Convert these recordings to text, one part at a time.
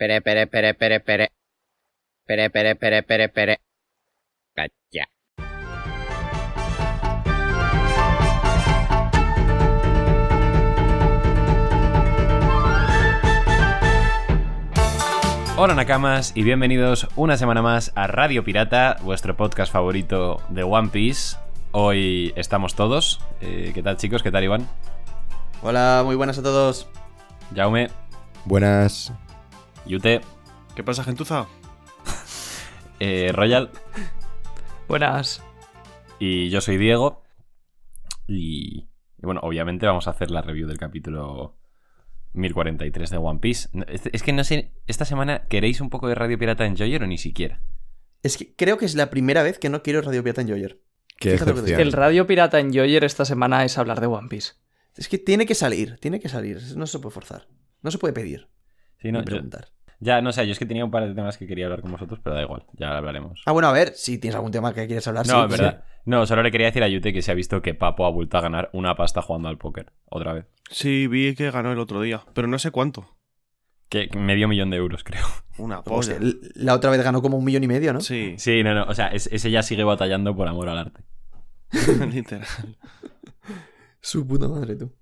Pere, pere, pere, pere, pere. Pere, pere, pere, pere, pere. Calla. Hola Nakamas y bienvenidos una semana más a Radio Pirata, vuestro podcast favorito de One Piece. Hoy estamos todos. Eh, ¿Qué tal chicos? ¿Qué tal Iván? Hola, muy buenas a todos. Jaume, Buenas. Yute, ¿Qué pasa, gentuza? eh, Royal Buenas. y yo soy Diego. Y, y bueno, obviamente vamos a hacer la review del capítulo 1043 de One Piece. No, Es, es que no sé, esta semana queréis un poco de Radio Pirata Enjoyer o ni siquiera. Es que creo que es la primera vez que no quiero Radio Pirata Enjoyer. Qué Fíjate lo que. El Radio Pirata Enjoyer esta semana es hablar de One Piece. Es que tiene que salir, tiene que salir. No se puede forzar. No se puede pedir. Sí, no, yo- preguntar. Ya, no sé, yo es que tenía un par de temas que quería hablar con vosotros, pero da igual, ya hablaremos. Ah, bueno, a ver, si tienes algún tema que quieres hablar. No, sí, es sí. verdad. No, solo le quería decir a Yute que se ha visto que Papo ha vuelto a ganar una pasta jugando al póker. Otra vez. Sí, vi que ganó el otro día, pero no sé cuánto. Que medio millón de euros, creo. Una la otra vez ganó como un millón y medio, ¿no? Sí, Sí, no, no. O sea, es- ese ya sigue batallando por amor al arte. literal. Su puta madre, tú.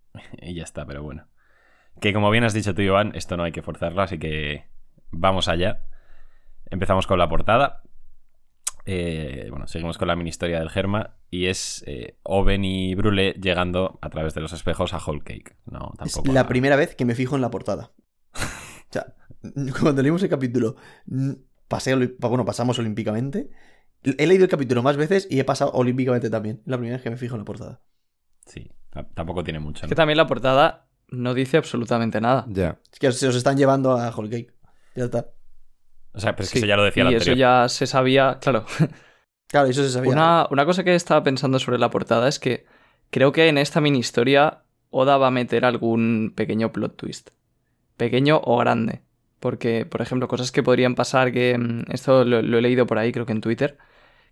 Y ya está, pero bueno. Que como bien has dicho tú, Iván, esto no hay que forzarlo, así que vamos allá. Empezamos con la portada. Eh, bueno, seguimos con la mini historia del Germa. Y es eh, Oven y Brule llegando a través de los espejos a Whole Cake. No, Es tampoco. la a- primera vez que me fijo en la portada. O sea, cuando leímos el capítulo, pasé, bueno, pasamos olímpicamente. He leído el capítulo más veces y he pasado olímpicamente también. La primera vez que me fijo en la portada. Sí, tampoco tiene mucho. Es que también la portada no dice absolutamente nada. Ya. Es que se os están llevando a Whole Cake. Ya está. O sea, pero es que Sí, eso ya lo decía y eso anterior. ya se sabía, claro. Claro, eso se sabía. Una, una cosa que estaba pensando sobre la portada es que creo que en esta mini historia Oda va a meter algún pequeño plot twist. Pequeño o grande. Porque, por ejemplo, cosas que podrían pasar, que mm, esto lo, lo he leído por ahí, creo que en Twitter,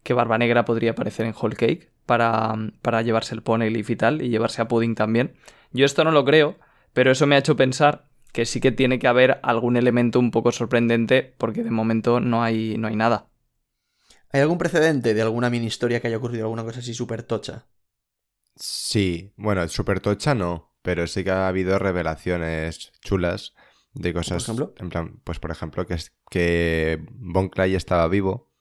que Barba Negra podría aparecer en Whole Cake para, mm, para llevarse el Poneglyph y tal, y llevarse a Pudding también. Yo esto no lo creo, pero eso me ha hecho pensar que sí que tiene que haber algún elemento un poco sorprendente, porque de momento no hay, no hay nada. ¿Hay algún precedente de alguna mini historia que haya ocurrido alguna cosa así súper tocha? Sí. Bueno, super tocha no. Pero sí que ha habido revelaciones chulas de cosas. ejemplo? En plan, pues por ejemplo, que, que Bon Clay estaba vivo.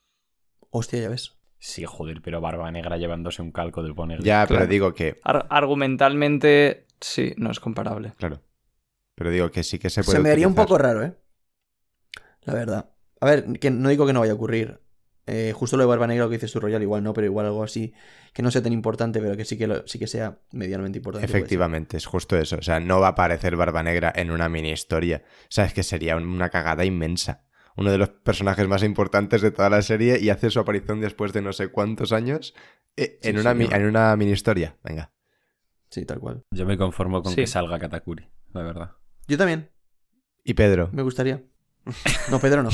Hostia, ya ves. Sí, joder, pero Barba Negra llevándose un calco del poner. Ya, Claro. pero digo que. Ar- argumentalmente, sí, no es comparable. Claro. Pero digo que sí que se puede. Se me haría un poco raro, ¿eh? La verdad. A ver, que no digo que no vaya a ocurrir. Eh, justo lo de Barba Negra, lo que dices tú, Royal, igual no, pero igual algo así que no sea tan importante, pero que sí que, lo- sí que sea medianamente importante. Efectivamente, es justo eso. O sea, no va a aparecer Barba Negra en una mini historia. O sea, es que sería una cagada inmensa. Uno de los personajes más importantes de toda la serie y hace su aparición después de no sé cuántos años eh, en, Sí, una, mi- en una mini historia. Venga. Sí, tal cual. Yo me conformo con Sí. que salga Katakuri, la verdad. Yo también, Y Pedro. me gustaría. No, Pedro no.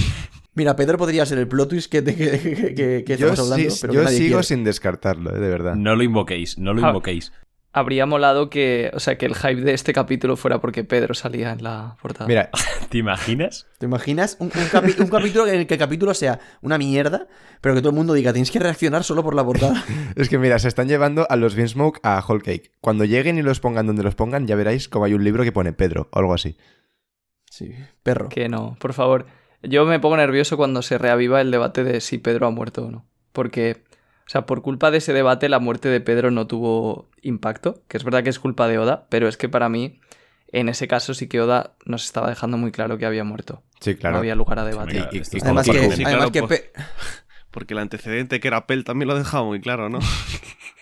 Mira, Pedro podría ser el plot twist que, te- que, que- que- que yo estamos hablando, sí- pero yo que nadie sigo quiere. sin descartarlo, eh, de verdad. No lo invoquéis, no lo invoquéis. Habría molado que, o sea, que el hype de este capítulo fuera porque Pedro salía en la portada. Mira, ¿Te imaginas? ¿Te imaginas un, un capi- un capítulo en el que el capítulo sea una mierda, pero que todo el mundo diga, tienes que reaccionar solo por la portada? es que mira, se están llevando a los Beansmoke a Whole Cake. Cuando lleguen y los pongan donde los pongan, ya veréis como hay un libro que pone Pedro o algo así. Sí, perro. Que no, por favor. Yo me pongo nervioso cuando se reaviva el debate de si Pedro ha muerto o no. Porque, sea, por culpa de ese debate, la muerte de Pedro no tuvo impacto. Que es verdad que es culpa de Oda, pero es que para mí, en ese caso sí que Oda nos estaba dejando muy claro que había muerto. Sí, claro. No había lugar a debate. Y- Además que, además claro, que pues. Pe- Porque el antecedente que era Pel también lo ha dejado muy claro, ¿no?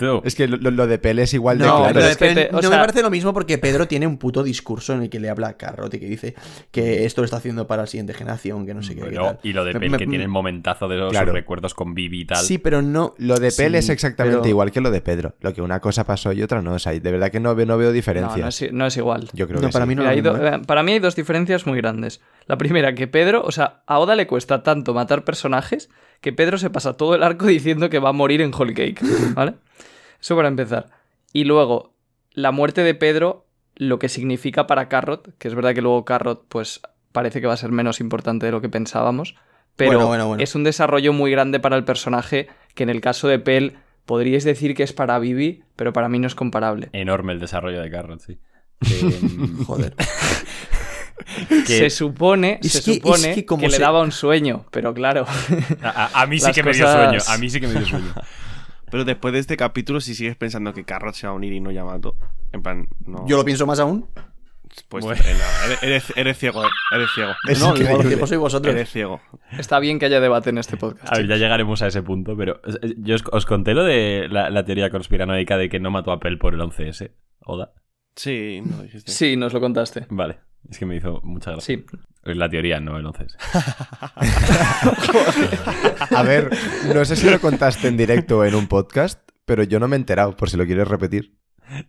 Tú, Es que lo, de Pele es igual de No, claro. pero es que Pe- te- o no me parece lo mismo porque Pedro tiene un puto discurso en el que le habla a Carrot y que dice que esto lo está haciendo para la siguiente generación, que no sé qué. qué Bueno, tal. y lo de Me- Pel, me- que tiene el momentazo de los Claro. sus recuerdos con Vivi y tal. Sí, pero no. Lo de Pele Sí, es exactamente pero- igual que lo de Pedro. Lo que una cosa pasó y otra no. O sea, de verdad que no, veo- no veo No, diferencias. no es, no es igual. Yo creo No, que para sí. mí Mira, mismo, ¿eh? eh, Para mí hay dos diferencias muy grandes. La primera, que Pedro, o sea, a Oda le cuesta tanto matar personajes que Pedro se pasa todo el arco diciendo que va a morir en Whole Cake, ¿vale? Eso para empezar. Y luego, la muerte de Pedro, lo que significa para Carrot, que es verdad que luego Carrot, pues, parece que va a ser menos importante de lo que pensábamos. Pero Bueno, bueno, bueno. es un desarrollo muy grande para el personaje que en el caso de Pell podríais decir que es para Vivi, pero para mí no es comparable. Enorme el desarrollo de Carrot, sí. Em, Joder. que- Se supone, Es se que- supone que que, como le se- daba un sueño, pero claro. a, a- a mí sí que me dio sueño. A mí sí que me dio sueño. Pero después de este capítulo, si sigues pensando que Carrot se va a unir y no Yamato, en plan, no. Yo lo pienso más aún. Pues Bueno. eh, eres, eres, eres ciego, eh, eres ciego. Es no, los viejos sois vosotros. Eres ciego. Está bien que haya debate en este podcast. A ver, ya llegaremos a ese punto, pero eh, yo os, os conté lo de la, la teoría conspiranoica de que no mató a Pell por el 11S. ¿Oda? Sí, no dijiste. Sí, nos lo contaste. Vale, es que me hizo mucha gracia. Sí. Es la teoría, no el 11S. A ver, no sé si lo contaste en directo o en un podcast, pero yo no me he enterado, por si lo quieres repetir.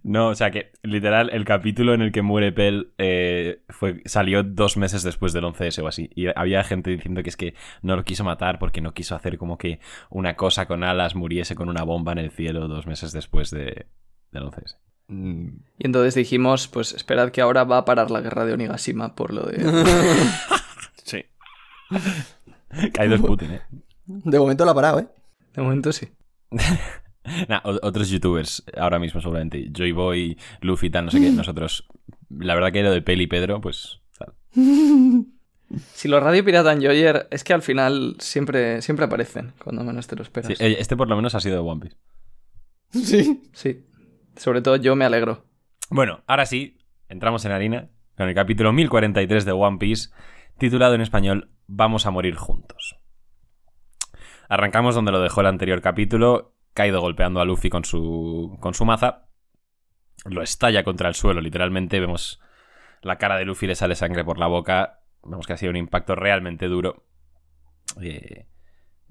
No, o sea que literal el capítulo en el que muere Pell eh, fue, salió dos meses después del 11S o así. Y había gente diciendo que es que no lo quiso matar porque no quiso hacer como que una cosa con alas muriese con una bomba en el cielo dos meses después de, del 11S. Y entonces dijimos, pues esperad que ahora va a parar la guerra de Onigashima por lo de... Sí. Kaido es Putin, ¿eh? De momento la ha parado, ¿eh? De momento sí. Nah, otros youtubers ahora mismo seguramente. Joy Boy, Luffy, tal, no sé qué. Nosotros, la verdad que lo de Pell y Pedro, pues... tal. Si los Radio Pirata Enjoyer es que al final siempre, siempre aparecen, cuando menos te lo esperas. Sí, eh, este por lo menos ha sido de One Piece. Sí. Sí. Sobre todo yo me alegro. Bueno, ahora sí, entramos en harina con el capítulo 1043 de One Piece, titulado en español Vamos a morir juntos. Arrancamos donde lo dejó el anterior capítulo, Kaido golpeando a Luffy con su, con su maza, lo estalla contra el suelo, literalmente vemos la cara de Luffy, le sale sangre por la boca, vemos que ha sido un impacto realmente duro. Eh,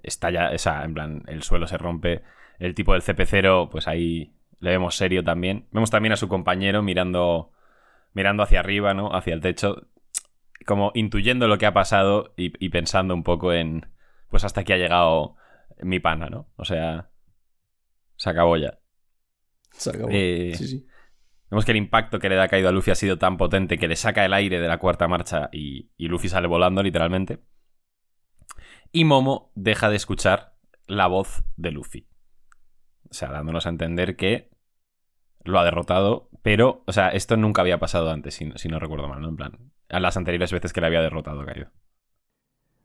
estalla, o sea, en plan, el suelo se rompe, el tipo del CP0, pues ahí le vemos serio también. Vemos también a su compañero mirando, mirando hacia arriba, ¿no? Hacia el techo, como intuyendo lo que ha pasado y, y pensando un poco en, pues hasta aquí ha llegado mi pana, ¿no? O sea, se acabó ya. Se acabó. Eh, Sí, sí. Vemos que el impacto que le da caído a Luffy ha sido tan potente que le saca el aire de la cuarta marcha y, y Luffy sale volando, literalmente. Y Momo deja de escuchar la voz de Luffy. O sea, dándonos a entender que lo ha derrotado, pero, o sea, esto nunca había pasado antes, si, si no recuerdo mal, ¿no? En plan, a las anteriores veces que le había derrotado a Kaido.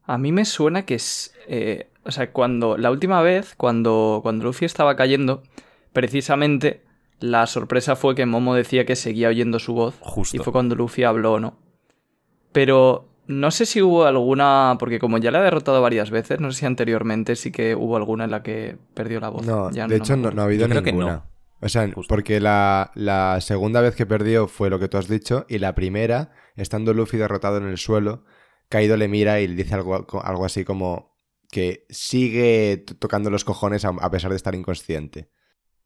A mí me suena que es... eh, o sea, cuando... La última vez, cuando, cuando Luffy estaba cayendo, precisamente la sorpresa fue que Momo decía que seguía oyendo su voz. Justo. Y fue cuando Luffy habló no. Pero no sé si hubo alguna... Porque como ya le ha derrotado varias veces, no sé si anteriormente sí que hubo alguna en la que perdió la voz. No, Ya de hecho me no, no ha habido Yo creo que ninguna. no. O sea, Justo. porque la, la segunda vez que perdió fue lo que tú has dicho, y la primera, estando Luffy derrotado en el suelo, Kaido le mira y le dice algo, algo así como que sigue tocando los cojones a, a pesar de estar inconsciente.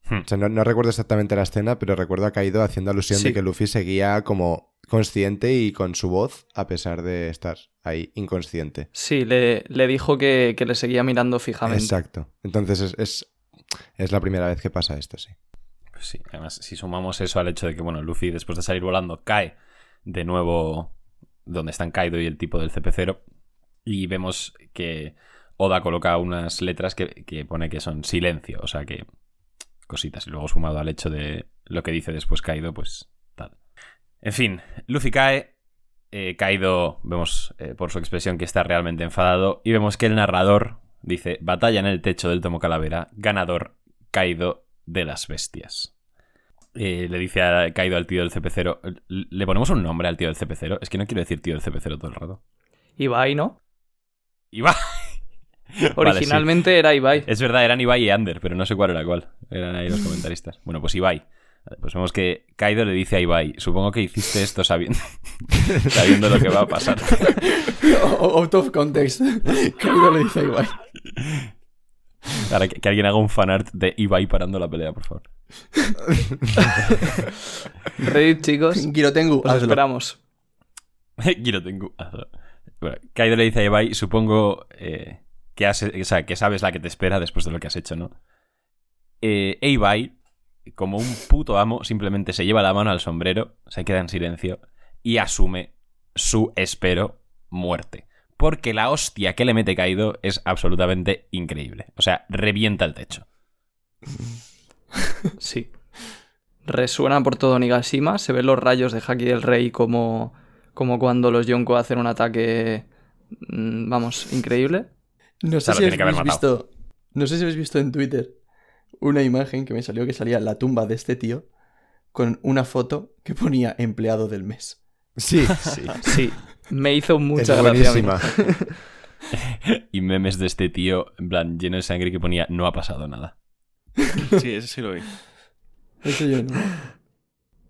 Hmm. O sea, no, no recuerdo exactamente la escena, pero recuerdo a Kaido haciendo alusión Sí. de que Luffy seguía como consciente y con su voz a pesar de estar ahí inconsciente. Sí, le, le dijo que, que le seguía mirando fijamente. Exacto. Entonces es, es, es la primera vez que pasa esto, sí. Pues sí, además, si sumamos eso al hecho de que, bueno, Luffy después de salir volando cae de nuevo donde están Kaido y el tipo del CP0 y vemos que Oda coloca unas letras que, que pone que son silencio, o sea que cositas. Y luego sumado al hecho de lo que dice después Kaido, pues tal. En fin, Luffy cae, eh, Kaido vemos eh, por su expresión que está realmente enfadado y vemos que el narrador dice batalla en el techo del tomo calavera, ganador Kaido de las bestias. Eh, le dice a Kaido al tío del CP0, ¿le ponemos un nombre al tío del CP0? Es que no quiero decir tío del CP0 todo el rato. Ibai, ¿no? Ibai. Vale, sí. Originalmente era Ibai. Es verdad, eran Ibai y Ander, pero no sé cuál era cuál. Eran ahí los comentaristas. Bueno, pues Ibai. Pues vemos que Kaido le dice a Ibai, supongo que hiciste esto sabiendo, sabiendo lo que va a pasar. Out of context. Kaido le dice a Ibai. Ahora que, que alguien haga un fanart de Ibai parando la pelea, por favor. Reddit, chicos, Girotengu, os hazlo. esperamos. Giro tengo. Bueno, Kaido le dice a Ibai, supongo eh, que, que sabes la que te espera después de lo que has hecho, ¿no? Eh, e Ibai, como un puto amo, simplemente se lleva la mano al sombrero, se queda en silencio y asume su espero muerte. Porque la hostia que le mete Kaido es absolutamente increíble. O sea, revienta el techo. Sí. Resuena por todo Nigashima, se ven los rayos de Haki del Rey como, como cuando los Yonko hacen un ataque, mm, vamos, increíble. No sé si habéis visto. No sé si habéis visto en Twitter una imagen que me salió que salía la tumba de este tío con una foto que ponía empleado del mes. Sí, sí. Sí, me hizo mucha es gracia. Y memes de este tío, en plan, lleno de sangre que ponía no ha pasado nada. Sí, ese sí lo vi. Eso yo no.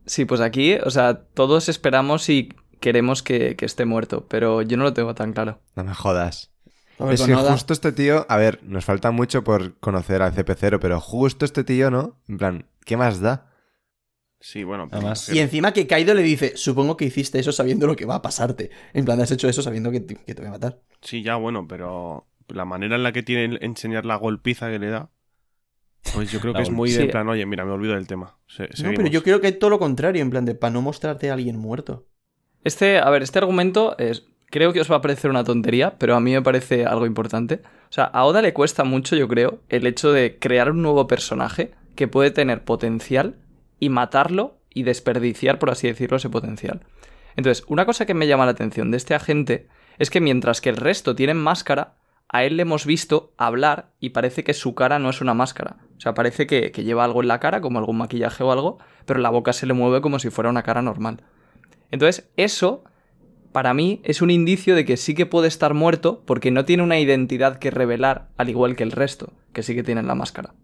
Sí, pues aquí, o sea, todos esperamos y queremos que, que esté muerto, pero yo no lo tengo tan claro. No me jodas. Es que justo este tío, a ver, nos falta mucho por conocer al CP0, pero justo este tío, ¿no? En plan, ¿qué más da? Sí, bueno. Además- Y encima que Kaido le dice, supongo que hiciste eso sabiendo lo que va a pasarte. En plan, has hecho eso sabiendo que te, que te voy a matar. Sí, ya, bueno, pero la manera en la que tiene enseñar la golpiza que le da, pues yo creo que es muy de Sí. en plan, oye, mira, me olvido del tema. Se- No, pero yo creo que es todo lo contrario, en plan de para no mostrarte a alguien muerto. Este, a ver, este argumento es, creo que os va a parecer una tontería, pero a mí me parece algo importante. O sea, a Oda le cuesta mucho, yo creo, el hecho de crear un nuevo personaje que puede tener potencial y matarlo y desperdiciar, por así decirlo, ese potencial. Entonces, una cosa que me llama la atención de este agente es que mientras que el resto tienen máscara, a él le hemos visto hablar y parece que su cara no es una máscara. O sea, parece que, que lleva algo en la cara, como algún maquillaje o algo, pero la boca se le mueve como si fuera una cara normal. Entonces, eso, para mí, es un indicio de que sí que puede estar muerto porque no tiene una identidad que revelar, al igual que el resto, que sí que tienen la máscara.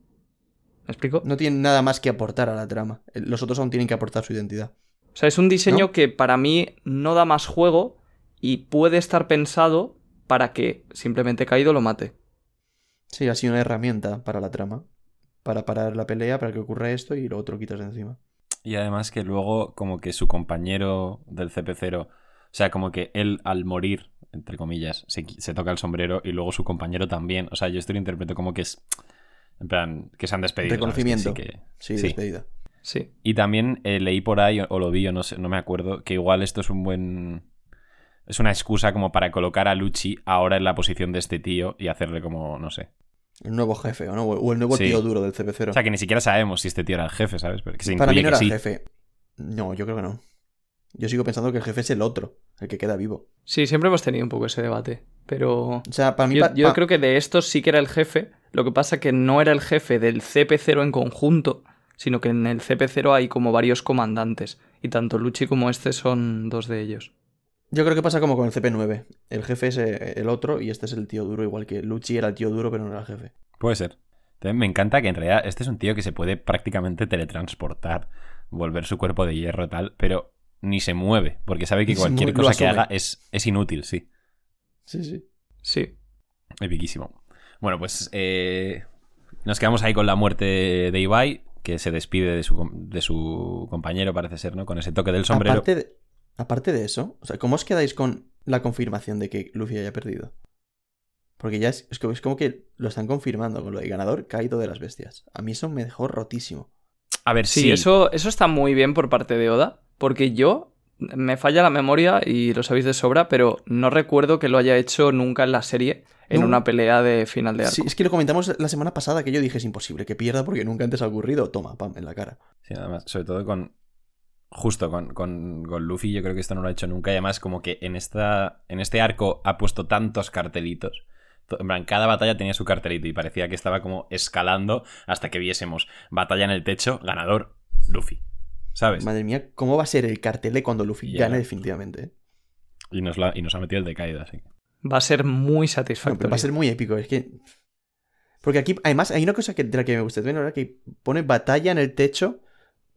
¿Me explico? No tienen nada más que aportar a la trama. Los otros aún tienen que aportar su identidad. O sea, es un diseño ¿No? que para mí no da más juego y puede estar pensado para que simplemente Kaido lo mate. Sí, ha sido una herramienta para la trama. Para parar la pelea, para que ocurra esto y lo otro quitas de encima. Y además que luego como que su compañero del CP0, o sea, como que él al morir, entre comillas, se, se toca el sombrero y luego su compañero también. O sea, yo esto lo interpreto como que es, en plan, que se han despedido. Reconocimiento. sí que- Sí, Sí. despedida. Sí. Y también eh, leí por ahí, o, o lo vi, o no, sé, no me acuerdo, que igual esto es un buen... Es una excusa como para colocar a Luchi ahora en la posición de este tío y hacerle como, no sé. El nuevo jefe, ¿o no? O el nuevo Sí. tío duro del CP0. O sea, que ni siquiera sabemos si este tío era el jefe, ¿sabes? Pero que se Para mí no que era sí. el jefe. No, yo creo que no. Yo sigo pensando que el jefe es el otro, el que queda vivo. Sí, siempre hemos tenido un poco ese debate. Pero O sea, para mí... yo, pa- yo pa- creo que de estos sí que era el jefe. Lo que pasa que no era el jefe del CP0 en conjunto, sino que en el CP0 hay como varios comandantes. Y tanto Luchi como este son dos de ellos. Yo creo que pasa como con el CP9. El jefe es eh, el otro y este es el tío duro, igual que Luchi era el tío duro, pero no era el jefe. Puede ser. También me encanta que en realidad este es un tío que se puede prácticamente teletransportar, volver su cuerpo de hierro y tal, pero ni se mueve, porque sabe que cualquier mueve, cosa que haga es, es inútil, sí. Sí, sí. Sí. Epiquísimo. Bueno, pues eh, nos quedamos ahí con la muerte de Ibai, que se despide de su, de su compañero, parece ser, ¿no? Con ese toque del sombrero. Aparte de, aparte de eso, o sea, ¿cómo os quedáis con la confirmación de que Luffy haya perdido? Porque ya es, es como, es como que lo están confirmando con lo de ganador caído de las bestias. A mí eso me dejó rotísimo. A ver, Sí, sí. Eso, eso está muy bien por parte de Oda, porque yo me falla la memoria y lo sabéis de sobra, pero no recuerdo que lo haya hecho nunca en la serie en No. una pelea de final de arco. Sí, es que lo comentamos la semana pasada que yo dije es imposible que pierda porque nunca antes ha ocurrido. Toma, pam, en la cara. Sí, además, sobre todo con. Justo con, con, con Luffy, yo creo que esto no lo ha hecho nunca. Y además, como que en, esta, en este arco ha puesto tantos cartelitos. To- En plan, cada batalla tenía su cartelito y parecía que estaba como escalando hasta que viésemos batalla en el techo, ganador, Luffy. ¿Sabes? Madre mía, ¿cómo va a ser el cartel de cuando Luffy Ya. gane definitivamente? eh? Y nos, la- y nos ha metido el de caída, así. Va a ser muy satisfactorio. va a ser muy épico, es que... Porque aquí, además, hay una cosa que, de la que me gusta también, ahora que pone batalla en el techo,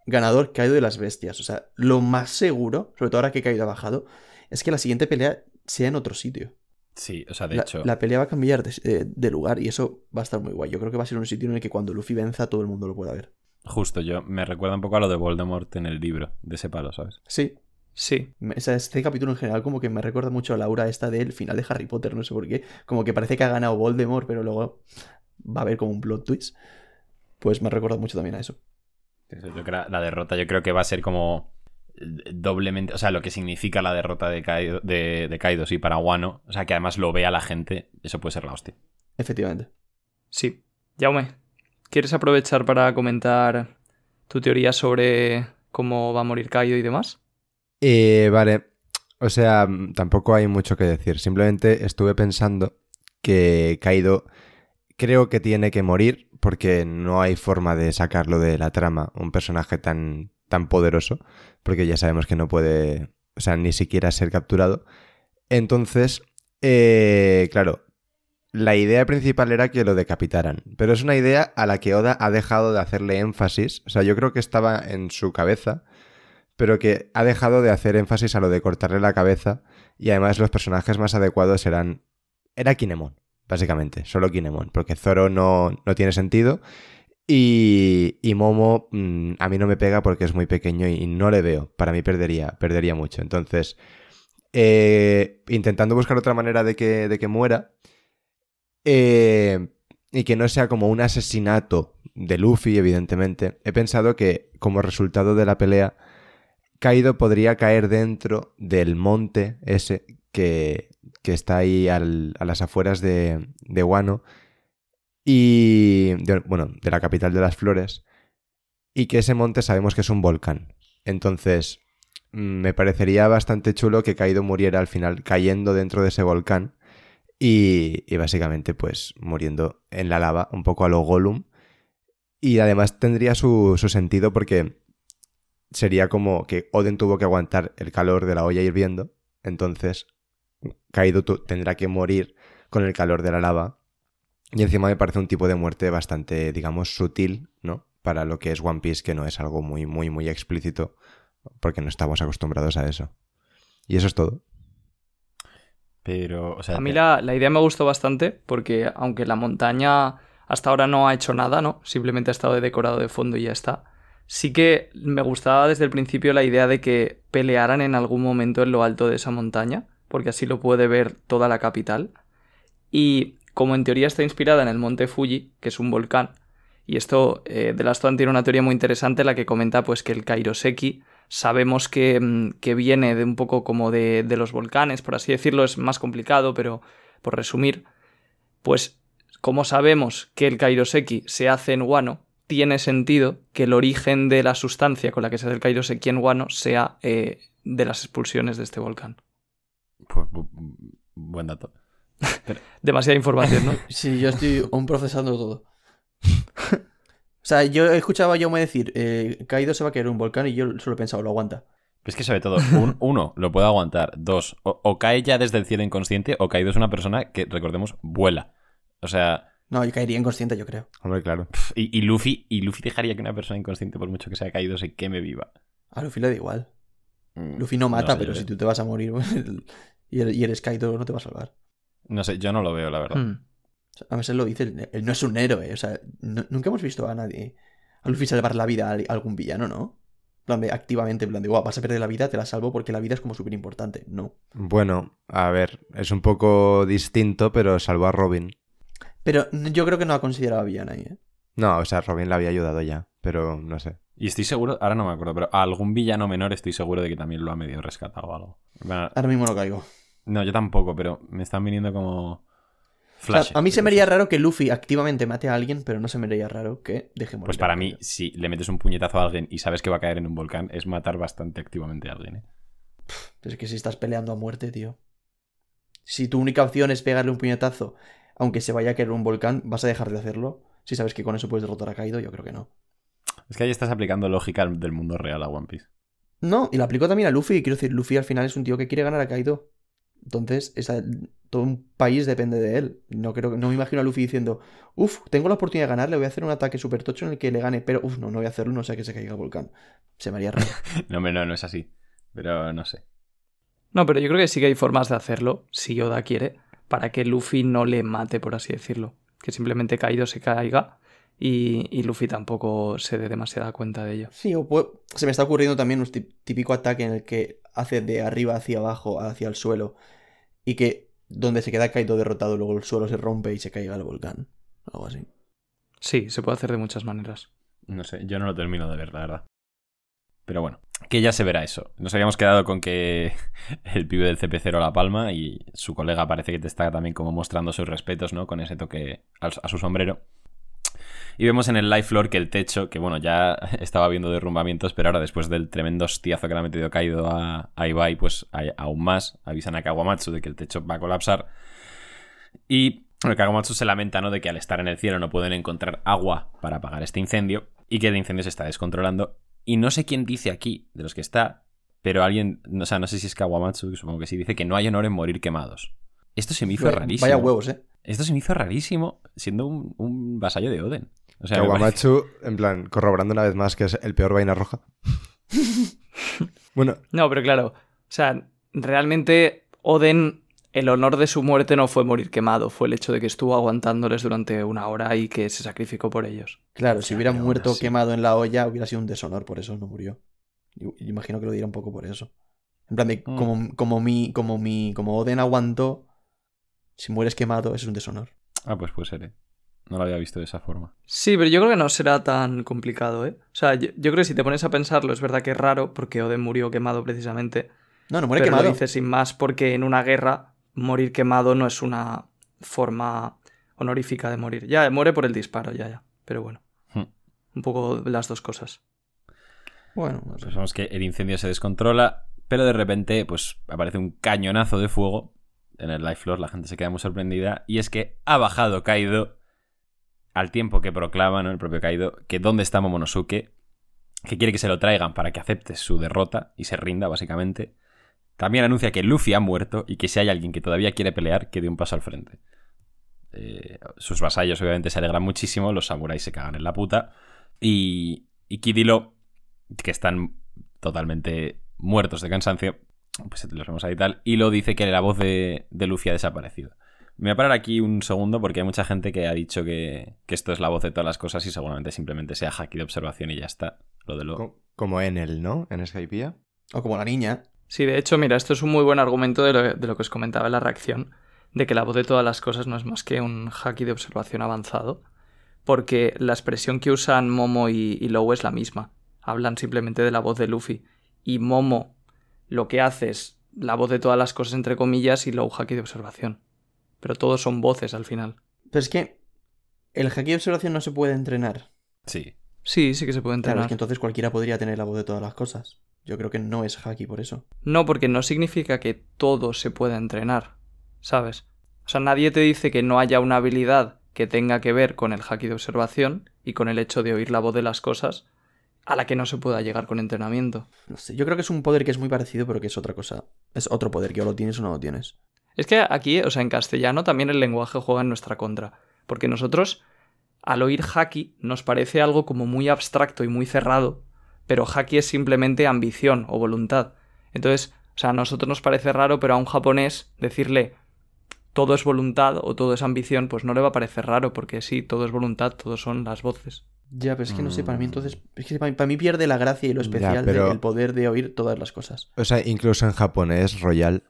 ganador caído de las bestias. O sea, lo más seguro, sobre todo ahora que caído ha bajado, es que la siguiente pelea sea en otro sitio. Sí, o sea, de la, hecho. la pelea va a cambiar de, eh, de lugar y eso va a estar muy guay. Yo creo que va a ser un sitio en el que cuando Luffy venza todo el mundo lo pueda ver. Justo, yo me recuerda un poco a lo de Voldemort en el libro, de ese palo, ¿sabes? Sí, Sí. me- o sea, este capítulo en general como que me recuerda mucho a la aura esta del final de Harry Potter, no sé por qué. Como que parece que ha ganado Voldemort, pero luego va a haber como un plot twist. Pues me recuerda mucho también a eso. Yo creo que la, la derrota yo creo que va a ser como doblemente, o sea, lo que significa la derrota de Kaido, de, de Kaido, sí, para Wano, o sea, que además lo vea la gente, eso puede ser la hostia. Efectivamente. Sí. Jaume, ¿quieres aprovechar para comentar tu teoría sobre cómo va a morir Kaido y demás? Eh, vale, o sea, tampoco hay mucho que decir. Simplemente estuve pensando que Kaido creo que tiene que morir porque no hay forma de sacarlo de la trama, un personaje tan, tan poderoso, porque ya sabemos que no puede, o sea, ni siquiera ser capturado. Entonces, eh, claro, la idea principal era que lo decapitaran, pero es una idea a la que Oda ha dejado de hacerle énfasis, o sea, yo creo que estaba en su cabeza, pero que ha dejado de hacer énfasis a lo de cortarle la cabeza y además los personajes más adecuados eran... Era Kinemon, básicamente, solo Kinemon, porque Zoro no, no tiene sentido y, y Momo mm, a mí no me pega porque es muy pequeño y, no le veo, para mí perdería, perdería mucho. Entonces, eh, intentando buscar otra manera de que, de que muera eh, y que no sea como un asesinato de Luffy, evidentemente, he pensado que como resultado de la pelea Kaido podría caer dentro del monte ese que, que está ahí al- a las afueras de, de Wano y, de- bueno, de la capital de las flores, y que ese monte sabemos que es un volcán. Entonces, mm, me parecería bastante chulo que Kaido muriera al final cayendo dentro de ese volcán y, básicamente pues muriendo en la lava, un poco a lo Gollum. Y además tendría su, su sentido porque sería como que Oden tuvo que aguantar el calor de la olla hirviendo, entonces Kaido tendrá que morir con el calor de la lava. Y encima me parece un tipo de muerte bastante, digamos, sutil, ¿no? Para lo que es One Piece, que no es algo muy, muy, muy explícito, porque no estamos acostumbrados a eso. Y eso es todo. Pero, o sea, A mí la, la idea me gustó bastante porque aunque la montaña hasta ahora no ha hecho nada, ¿no? Simplemente ha estado de decorado de fondo y ya está. Sí que me gustaba desde el principio la idea de que pelearan en algún momento en lo alto de esa montaña, porque así lo puede ver toda la capital. Y como en teoría está inspirada en el monte Fuji, que es un volcán, y esto, eh, The Last One tiene una teoría muy interesante, la que comenta pues que el Kairoseki sabemos que, mm, que viene de un poco como de, de los volcanes, por así decirlo, es más complicado, pero por resumir, pues como sabemos que el Kairoseki se hace en Wano, tiene sentido que el origen de la sustancia con la que se hace el Kairoseki en Wano sea eh, de las expulsiones de este volcán. Pues, bu- bu- buen dato. Demasiada información, ¿no? Sí, yo estoy aún procesando todo. O sea, yo escuchaba a Jaume decir, eh, Kaido se va a caer un volcán y yo solo he pensado, lo aguanta. Es que sabe todo. Un- uno, lo puede aguantar. Dos, o, o cae ya desde el cielo inconsciente, o Kaido es una persona que, recordemos, vuela. O sea, No, yo caería inconsciente, yo creo. Hombre, claro. y, y Luffy, y Luffy dejaría que una persona inconsciente, por mucho que sea caído, se queme viva. A Luffy le da igual. Mm, Luffy no mata, sé, pero si tú te vas a morir y eres, y eres Kaido, no te va a salvar. No sé, yo no lo veo, la verdad. Hmm. A veces lo dice, él, no es un héroe. O sea, no- nunca hemos visto a nadie, a Luffy salvar la vida a al- algún villano, ¿no? Plan de, activamente, en plan de, "Guau, vas a perder la vida, te la salvo porque la vida es como súper importante. No. Bueno, a ver, es un poco distinto, pero salvó a Robin. Pero yo creo que no ha considerado a villano ahí, ¿eh? No, o sea, Robin le había ayudado ya, pero no sé. Y estoy seguro, ahora no me acuerdo, pero a algún villano menor estoy seguro de que también lo ha medio rescatado o algo. Bueno, Ahora mismo no caigo. no, yo tampoco, pero me están viniendo como. O sea, Flash. a mí se me haría raro que Luffy activamente mate a alguien, pero no se me haría raro que deje morir. Pues para mí, si le metes un puñetazo a alguien y sabes que va a caer en un volcán, es matar bastante activamente a alguien, ¿eh? Pero es que si estás peleando a muerte, tío. Si tu única opción es pegarle un puñetazo, aunque se vaya a caer en un volcán, ¿vas a dejar de hacerlo? Si sabes que con eso puedes derrotar a Kaido, yo creo que no. Es que ahí estás aplicando lógica del mundo real a One Piece. No, y la aplicó también a Luffy. y Quiero decir, Luffy al final es un tío que quiere ganar a Kaido. Entonces, esa- todo un país depende de él. No creo, no me imagino a Luffy diciendo, uff, tengo la oportunidad de ganar, le voy a hacer un ataque súper tocho en el que le gane, pero uff, no, no voy a hacerlo, no sea que se caiga el volcán. Se me haría raro. No, no, no es así. Pero no sé. No, pero yo creo que sí que hay formas de hacerlo, si Yoda quiere, para que Luffy no le mate, por así decirlo. Que simplemente Kaido se caiga y, y Luffy tampoco se dé demasiada cuenta de ello. Sí, o puede- se me está ocurriendo también un típico ataque en el que hace de arriba hacia abajo, hacia el suelo, y que donde se queda Kaido derrotado, luego el suelo se rompe y se caiga al volcán. Algo así. Sí, se puede hacer de muchas maneras. No sé, yo no lo termino de ver, la verdad. Pero bueno, que ya se verá eso. Nos habíamos quedado con que el pibe del CP0 la palma y su colega parece que te está también como mostrando sus respetos, ¿no? Con ese toque a su sombrero. Y vemos en el live floor que el techo, que bueno, ya estaba viendo derrumbamientos, pero ahora después del tremendo hostiazo que le ha metido caído a, a Ibai, pues hay aún más. Avisan a Kawamatsu de que el techo va a colapsar. Y bueno, Kawamatsu se lamenta, ¿no? De que al estar en el cielo no pueden encontrar agua para apagar este incendio y que el incendio se está descontrolando. Y no sé quién dice aquí, de los que está, pero alguien, o sea, no sé si es Kawamatsu, supongo que sí, dice que no hay honor en morir quemados. Esto se me hizo Vaya- rarísimo. Vaya huevos, ¿eh? Esto se me hizo rarísimo siendo un, un vasallo de Oden. O sea, en plan, corroborando una vez más que es el peor vaina roja. bueno, No, pero claro, o sea, realmente Oden, el honor de su muerte no fue morir quemado, fue el hecho de que estuvo aguantándoles durante una hora y que se sacrificó por ellos. Claro, si hubiera muerto quemado en la olla, hubiera sido un deshonor, por eso no murió. Yo- yo imagino que lo dirá un poco por eso. En plan de, Mm. como, como mi, como mi, como Oden aguantó, si mueres quemado, eso es un deshonor. Ah, pues puede ser, ¿eh? No lo había visto de esa forma. Sí, pero yo creo que no será tan complicado, ¿eh? O sea, yo, yo creo que si te pones a pensarlo, es verdad que es raro, porque Oden murió quemado precisamente. No, no muere pero quemado. lo dice sin más porque en una guerra morir quemado no es una forma honorífica de morir. Ya, muere por el disparo, ya, ya. Pero bueno, Hmm. un poco las dos cosas. Bueno. Pues vemos que el incendio se descontrola, pero de repente, pues aparece un cañonazo de fuego en el live floor. La gente se queda muy sorprendida. Y es que ha bajado Kaido al tiempo que proclama, ¿no? El propio Kaido, que dónde está Momonosuke, que quiere que se lo traigan para que acepte su derrota y se rinda, básicamente. También anuncia que Luffy ha muerto y que si hay alguien que todavía quiere pelear, que dé un paso al frente. Eh, sus vasallos obviamente se alegran muchísimo, los samuráis se cagan en la puta. Y, y que están totalmente muertos de cansancio, pues los vemos ahí tal. Y lo dice que la voz de, de Luffy ha desaparecido. Me voy a parar aquí un segundo porque hay mucha gente que ha dicho que, que esto es la voz de todas las cosas y seguramente simplemente sea haki de observación y ya está. Lo de lo. co- como en el, ¿no? En Skypiea. O como la niña. Sí, de hecho, mira, esto es un muy buen argumento de lo, de lo que os comentaba en la reacción, de que la voz de todas las cosas no es más que un haki de observación avanzado, porque la expresión que usan Momo y, y Low es la misma. Hablan simplemente de la voz de Luffy. Y Momo lo que hace es la voz de todas las cosas, entre comillas, y Low haki de observación. Pero todos son voces al final. Pero es que el haki de observación no se puede entrenar. Sí. Sí, sí que se puede Claro, entrenar. es que entonces cualquiera podría tener la voz de todas las cosas. Yo creo que no es haki por eso. No, porque no significa que todo se pueda entrenar, ¿sabes? O sea, nadie te dice que no haya una habilidad que tenga que ver con el haki de observación y con el hecho de oír la voz de las cosas a la que no se pueda llegar con entrenamiento. No sé, yo creo que es un poder que es muy parecido, pero que es otra cosa. Es otro poder, que o lo tienes o no lo tienes. Es que aquí, o sea, en castellano también el lenguaje juega en nuestra contra, porque nosotros al oír haki nos parece algo como muy abstracto y muy cerrado, pero haki es simplemente ambición o voluntad. Entonces, o sea, a nosotros nos parece raro, pero a un japonés decirle todo es voluntad o todo es ambición, pues no le va a parecer raro, porque sí, todo es voluntad, todo son las voces. Ya, pero es que no sé, para mí Mm. entonces... Es que para mí, para mí pierde la gracia y lo Ya, especial pero- del poder de oír todas las cosas. O sea, incluso en japonés, Royal,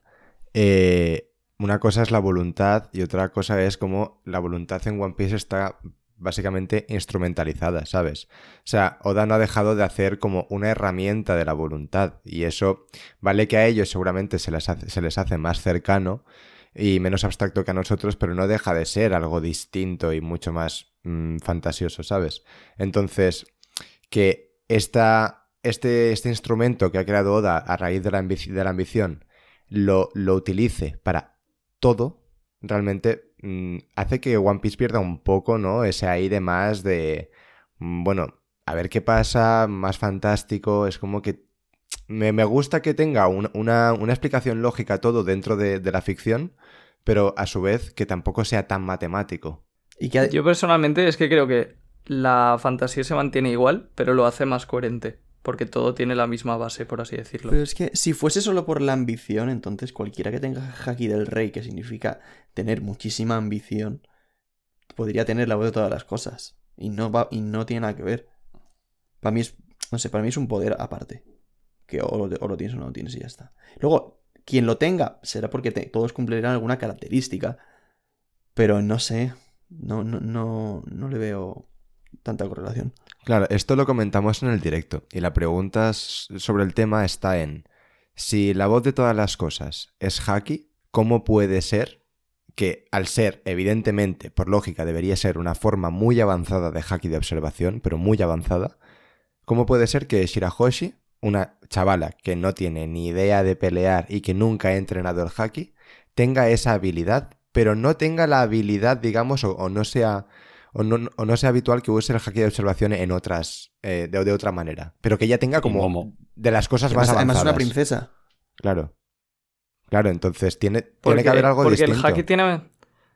eh, una cosa es la voluntad y otra cosa es como la voluntad en One Piece está básicamente instrumentalizada, ¿sabes? O sea, Oda no ha dejado de hacer como una herramienta de la voluntad y eso vale que a ellos seguramente se les hace, se les hace más cercano y menos abstracto que a nosotros, pero no deja de ser algo distinto y mucho más mm, fantasioso, ¿sabes? Entonces, que esta, este, este instrumento que ha creado Oda a raíz de la, de la ambición lo, lo utilice para todo, realmente mm, hace que One Piece pierda un poco, ¿no? Ese aire más de, mm, bueno, a ver qué pasa, más fantástico, es como que me, me gusta que tenga un- una, una explicación lógica todo dentro de, de la ficción, pero a su vez que tampoco sea tan matemático. Y que... Yo personalmente es que creo que la fantasía se mantiene igual, pero lo hace más coherente, porque todo tiene la misma base, por así decirlo. Pero es que si fuese solo por la ambición, entonces cualquiera que tenga haki del rey, que significa tener muchísima ambición, podría tener la voz de todas las cosas. Y no, va, y no tiene nada que ver. Para mí es, no sé, para mí es un poder aparte. Que o lo, tienes o no lo tienes y ya está. Luego, quien lo tenga será porque todos cumplirán alguna característica. Pero no sé, no, no, no, no le veo tanta correlación. Claro, esto lo comentamos en el directo y la pregunta sobre el tema está en si la voz de todas las cosas es Haki, ¿cómo puede ser que al ser evidentemente, por lógica, debería ser una forma muy avanzada de Haki de observación, pero muy avanzada, ¿cómo puede ser que Shirahoshi, una chavala que no tiene ni idea de pelear y que nunca ha entrenado el Haki, tenga esa habilidad, pero no tenga la habilidad, digamos, o, o no sea o no, o no sea habitual que use el haki de observación en otras eh, de, de otra manera, pero que ella tenga como de las cosas Además, más además es avanzadas. una princesa. Claro. Claro, entonces tiene, tiene que haber algo porque distinto. el haki tiene.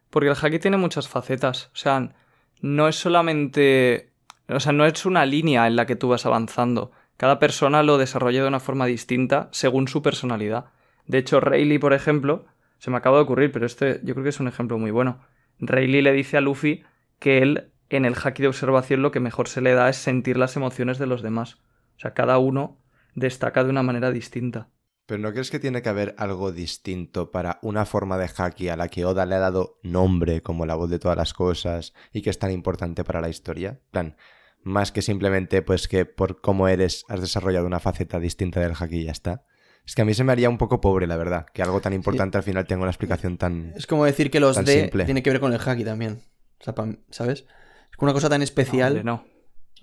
Porque el haki tiene muchas facetas. O sea, no es solamente. O sea, no es una línea en la que tú vas avanzando. Cada persona lo desarrolla de una forma distinta según su personalidad. De hecho, Rayleigh, por ejemplo, se me acaba de ocurrir, pero este yo creo que es un ejemplo muy bueno. Rayleigh le dice a Luffy que él, en el haki de observación, lo que mejor se le da es sentir las emociones de los demás. O sea, cada uno destaca de una manera distinta. Pero ¿no crees que tiene que haber algo distinto para una forma de haki a la que Oda le ha dado nombre como la voz de todas las cosas y que es tan importante para la historia? En plan, más que simplemente pues que por cómo eres has desarrollado una faceta distinta del haki y ya está. Es que a mí se me haría un poco pobre, la verdad, que algo tan importante al final tenga una explicación tan... Es como decir que los D simple. tiene que ver con el haki también. O sea, ¿sabes? Es que una cosa tan especial. Hombre, no.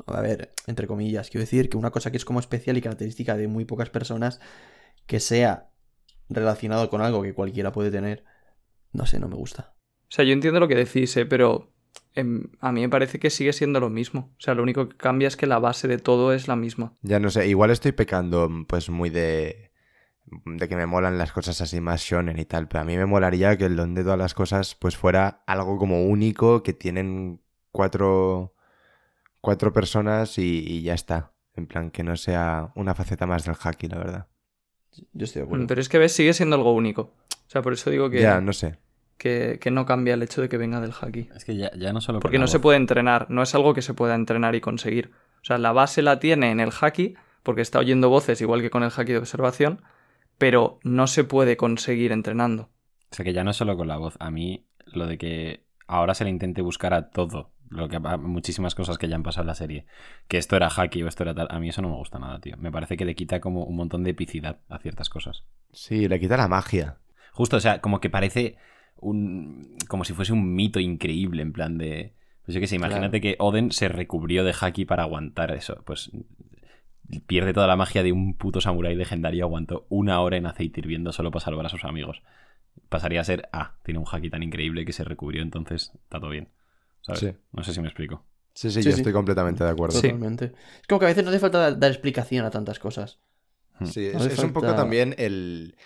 A ver, entre comillas, quiero decir que una cosa que es como especial y característica de muy pocas personas, que sea relacionado con algo que cualquiera puede tener, no sé, no me gusta. O sea, yo entiendo lo que decís, ¿eh? pero em, a mí me parece que sigue siendo lo mismo. O sea, lo único que cambia es que la base de todo es la misma. Ya no sé, igual estoy pecando pues muy de... de que me molan las cosas así más shonen y tal, pero a mí me molaría que el don de todas las cosas pues fuera algo como único, que tienen cuatro, cuatro personas y, y ya está. En plan, que no sea una faceta más del haki, la verdad. Yo estoy de acuerdo. Pero es que ves, sigue siendo algo único. O sea, por eso digo que, Ya, no sé. que, que no cambia el hecho de que venga del haki. Es que ya, ya no solo por Porque no se puede entrenar, no es algo que se pueda entrenar y conseguir. O sea, la base la tiene en el haki, porque está oyendo voces igual que con el haki de observación, pero no se puede conseguir entrenando. O sea, que ya no solo con la voz. A mí, lo de que ahora se le intente buscar a todo, lo que a muchísimas cosas que ya han pasado en la serie, que esto era haki o esto era tal, a mí eso no me gusta nada, tío. Me parece que le quita como un montón de epicidad a ciertas cosas. Sí, le quita la magia. Justo, o sea, como que parece un. como si fuese un mito increíble, en plan de. Pues yo qué sé, imagínate que Oden se recubrió de haki para aguantar eso. Pues pierde toda la magia de un puto samurái legendario aguantó una hora en aceite hirviendo solo para salvar a sus amigos. Pasaría a ser, ah, tiene un haki tan increíble que se recubrió, entonces está todo bien. ¿Sabes? Sí. No sé si me explico. Sí, sí, Sí, yo sí. estoy completamente de acuerdo. Totalmente. Es como que a veces no hace falta dar, dar explicación a tantas cosas. Sí, es, No hace es un poco también el.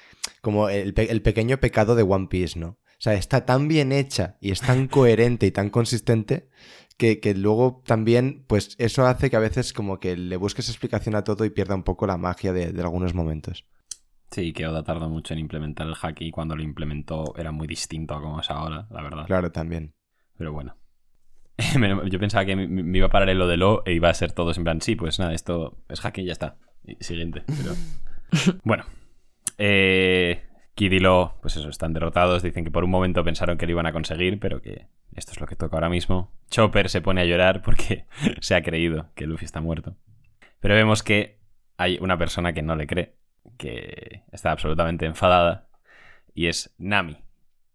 como el, pe- el pequeño pecado de One Piece, ¿no? O sea, está tan bien hecha y es tan coherente y tan consistente que, que luego también, pues eso hace que a veces como que le busques explicación a todo y pierda un poco la magia de, de algunos momentos. Sí, que Oda tardó mucho en implementar el haki y cuando lo implementó era muy distinto a como es ahora, la verdad. Claro, también. Pero bueno. Yo pensaba que me, iba a parar en lo de lo e iba a ser todo en plan, sí, pues nada, esto es haki y ya está. Y siguiente. Pero... bueno. Eh, Kid y Lo, pues eso, están derrotados. Dicen que por un momento pensaron que lo iban a conseguir, pero que esto es lo que toca ahora mismo. Chopper se pone a llorar porque se ha creído que Luffy está muerto. Pero vemos que hay una persona que no le cree, que está absolutamente enfadada, y es Nami,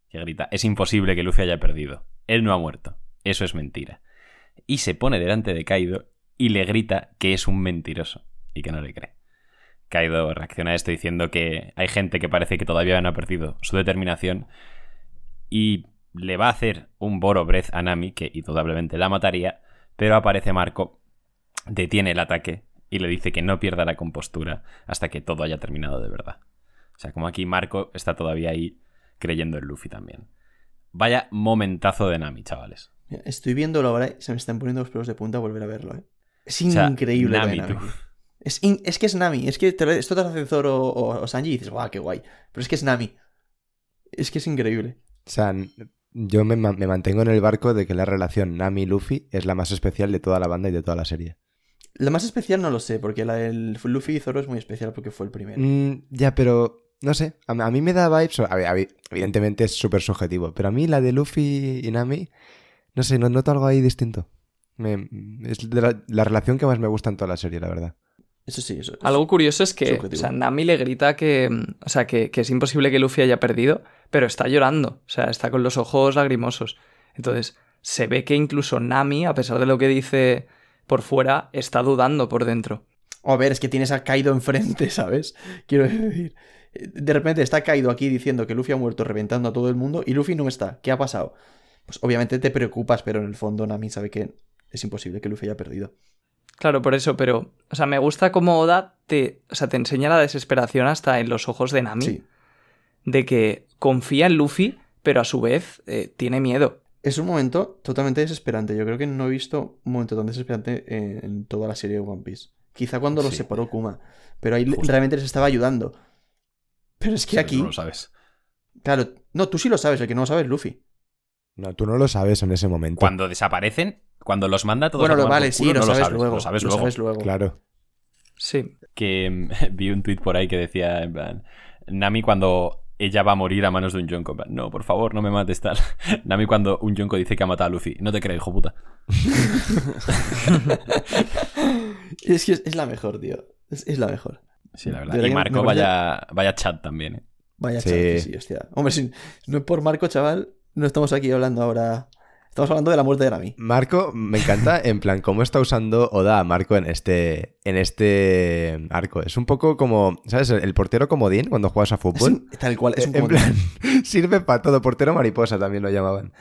que grita, es imposible que Luffy haya perdido. Él no ha muerto. Eso es mentira. Y se pone delante de Kaido y le grita que es un mentiroso y que no le cree. Kaido reacciona a esto diciendo que hay gente que parece que todavía no ha perdido su determinación y le va a hacer un Boro Breath a Nami, que indudablemente la mataría, pero aparece Marco, detiene el ataque y le dice que no pierda la compostura hasta que todo haya terminado de verdad. O sea, como aquí Marco está todavía ahí creyendo en Luffy también. Vaya momentazo de Nami, chavales. Estoy viéndolo ahora y se me están poniendo los pelos de punta volver a verlo, ¿eh? Es O sea, increíble. Nami. Es, in- es que es Nami. Es que te esto te lo hace Zoro o, o Sanji y dices, guau, qué guay. Pero es que es Nami. Es que es increíble. O sea, yo me, me mantengo en el barco de que la relación Nami-Luffy es la más especial de toda la banda y de toda la serie. La más especial no lo sé, porque la del Luffy y Zoro es muy especial porque fue el primero. Mm, ya, pero no sé. A, a mí me da vibes. a ver, a ver, evidentemente es súper subjetivo, pero a mí la de Luffy y Nami, no sé, no noto algo ahí distinto. Me- es de la, la relación que más me gusta en toda la serie, la verdad. Eso sí, eso. Algo curioso es que o sea, Nami le grita que, mm, o sea, que, que es imposible que Luffy haya perdido, pero está llorando, o sea, está con los ojos lagrimosos. Entonces, se ve que incluso Nami, a pesar de lo que dice por fuera, está dudando por dentro. A ver, es que tienes a Kaido enfrente, ¿sabes? Quiero decir. De repente está Kaido aquí diciendo que Luffy ha muerto reventando a todo el mundo y Luffy no está. ¿Qué ha pasado? Pues obviamente te preocupas, pero en el fondo Nami sabe que es imposible que Luffy haya perdido. Claro, por eso, pero, o sea, me gusta cómo Oda te, o sea, te enseña la desesperación hasta en los ojos de Nami, Sí. de que confía en Luffy, pero a su vez eh, tiene miedo. Es un momento totalmente desesperante. Yo creo que no he visto un momento tan desesperante en, en toda la serie de One Piece. Quizá cuando lo separó Kuma. Pero ahí Justo. realmente les estaba ayudando. Pero es que Sí, aquí. No lo sabes. Claro. No, tú sí lo sabes, el que no lo sabe es Luffy. No, tú no lo sabes en ese momento. Cuando desaparecen, cuando los manda todos bueno, a tomar vale, por sí, culo, lo, no sabes sabes, luego. Lo sabes lo luego. sabes luego. Claro. Sí. Que mm, vi un tuit por ahí que decía, en plan, Nami cuando ella va a morir a manos de un Yonko. en plan, No, por favor, no me mates tal. Nami cuando un Yonko dice que ha matado a Luffy. No te creo, hijo puta. Es que es, la mejor, tío. Es, es la mejor. Sí, la verdad. verdad Y Marco, vaya, vaya chat también, ¿eh? Vaya Sí. que sí, hostia. Hombre, si no es por Marco, chaval, no estamos aquí hablando ahora. Estamos hablando de la muerte de Nami. Marco, me encanta, en plan, cómo está usando Oda a Marco en este, en este arco. Es un poco como, ¿sabes? El portero comodín cuando juegas a Es fútbol. un- tal cual, es un en plan, sirve para todo. Portero mariposa también lo llamaban.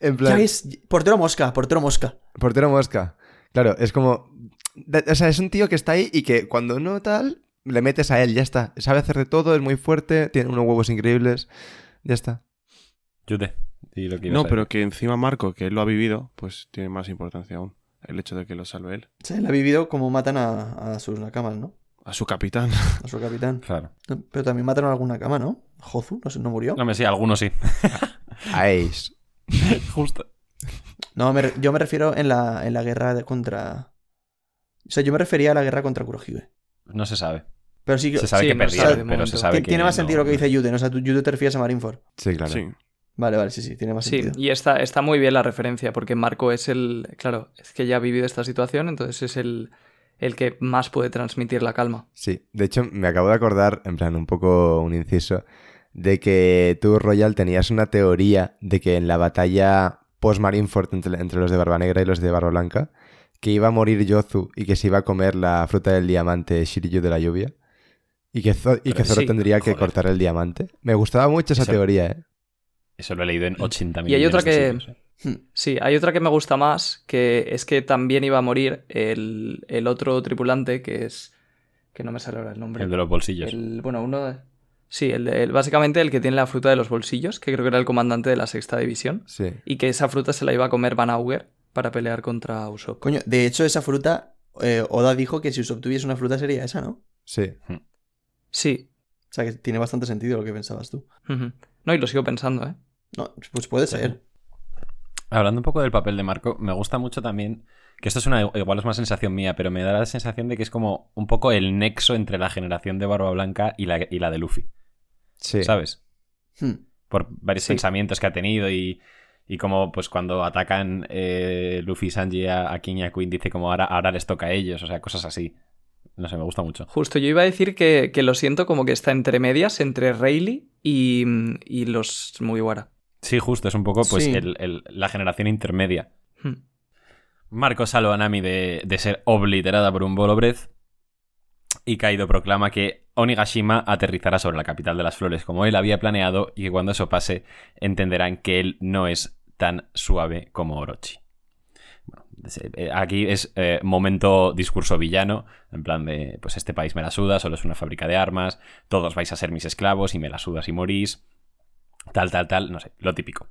En plan, Ya ves, portero mosca, portero mosca. portero mosca. Claro, es como. O sea, es un tío que está ahí y que cuando no tal, le metes a él, ya está. Sabe hacer de todo, es muy fuerte, tiene unos huevos increíbles. Ya está. Yute. Lo que No, pero que encima Marco, que él lo ha vivido, pues tiene más importancia aún. El hecho de que lo salve él. O sea, él ha vivido como matan a, a sus nakamas, ¿no? A su capitán. A su capitán. Claro. Pero también mataron a algún nakama, ¿no? Jozu, no, sé, no murió. No me sí, algunos sí. A Ace. Justo. No, me yo me refiero en la, en la guerra de- contra. O sea, yo me refería a la guerra contra Kurohige. No se sabe. Pero sí que. Se sabe Sí, que no perdieron, pero se sabe que tiene más no- sentido lo que dice ¿no? O sea, tú, Yute te refieres a Marineford. Sí, claro. Sí. Vale, vale, sí, sí, tiene más Sí, sentido. y está, está muy bien la referencia, porque Marco es el. Claro, es que ya ha vivido esta situación, entonces es el, el que más puede transmitir la calma. Sí, de hecho me acabo de acordar, en plan un poco un inciso, de que tú, Royal, tenías una teoría de que en la batalla post-Marineford entre, entre los de Barba Negra y los de Barba Blanca, que iba a morir Yozu y que se iba a comer la fruta del diamante Shiryu de la lluvia. Y que, Zo- y que Zoro sí, tendría que cortar el diamante. Me gustaba mucho esa Eso- teoría, ¿eh? Eso lo he leído en 80 Y hay otra millones de que- ¿eh? Hmm. Sí, hay otra que me gusta más, que es que también iba a morir el, el otro tripulante, que es. que no me sale ahora el nombre. El de los bolsillos. El- bueno, uno de- Sí, el básicamente el que tiene la fruta de los bolsillos, que creo que era el comandante de la sexta división, Sí. y que esa fruta se la iba a comer Van Auger para pelear contra Usopp. Coño, de hecho, esa fruta. eh, Oda dijo que si Usopp tuviese una fruta sería esa, ¿no? Sí. Sí. O sea, que tiene bastante sentido lo que pensabas tú. No, y lo sigo pensando, ¿eh? No, pues puede ser. Hablando un poco del papel de Marco, me gusta mucho también, que esto es una, igual es más sensación mía, pero me da la sensación de que es como un poco el nexo entre la generación de Barba Blanca y la, y la de Luffy, Sí. ¿sabes? Hmm. Por varios Sí. pensamientos que ha tenido y, y como pues cuando atacan eh, Luffy y Sanji a, a King y a Queen dice como ahora, ahora les toca a ellos, o sea, cosas así. No sé, me gusta mucho. Justo, yo iba a decir que, que lo siento como que está entre medias, entre Rayleigh y, y los Mugiwara. Sí, justo, es un poco pues Sí. el- el- la generación intermedia. Hmm. Marco salva a Nami de, de ser obliterada por un bolo breath. Y Kaido proclama que Onigashima aterrizará sobre la capital de las flores como él había planeado y que cuando eso pase entenderán que él no es tan suave como Orochi. Eh, aquí es eh, momento discurso villano, en plan de, pues este país me la suda, solo es una fábrica de armas, todos vais a ser mis esclavos y me la sudas y morís, tal, tal, tal, no sé, lo típico.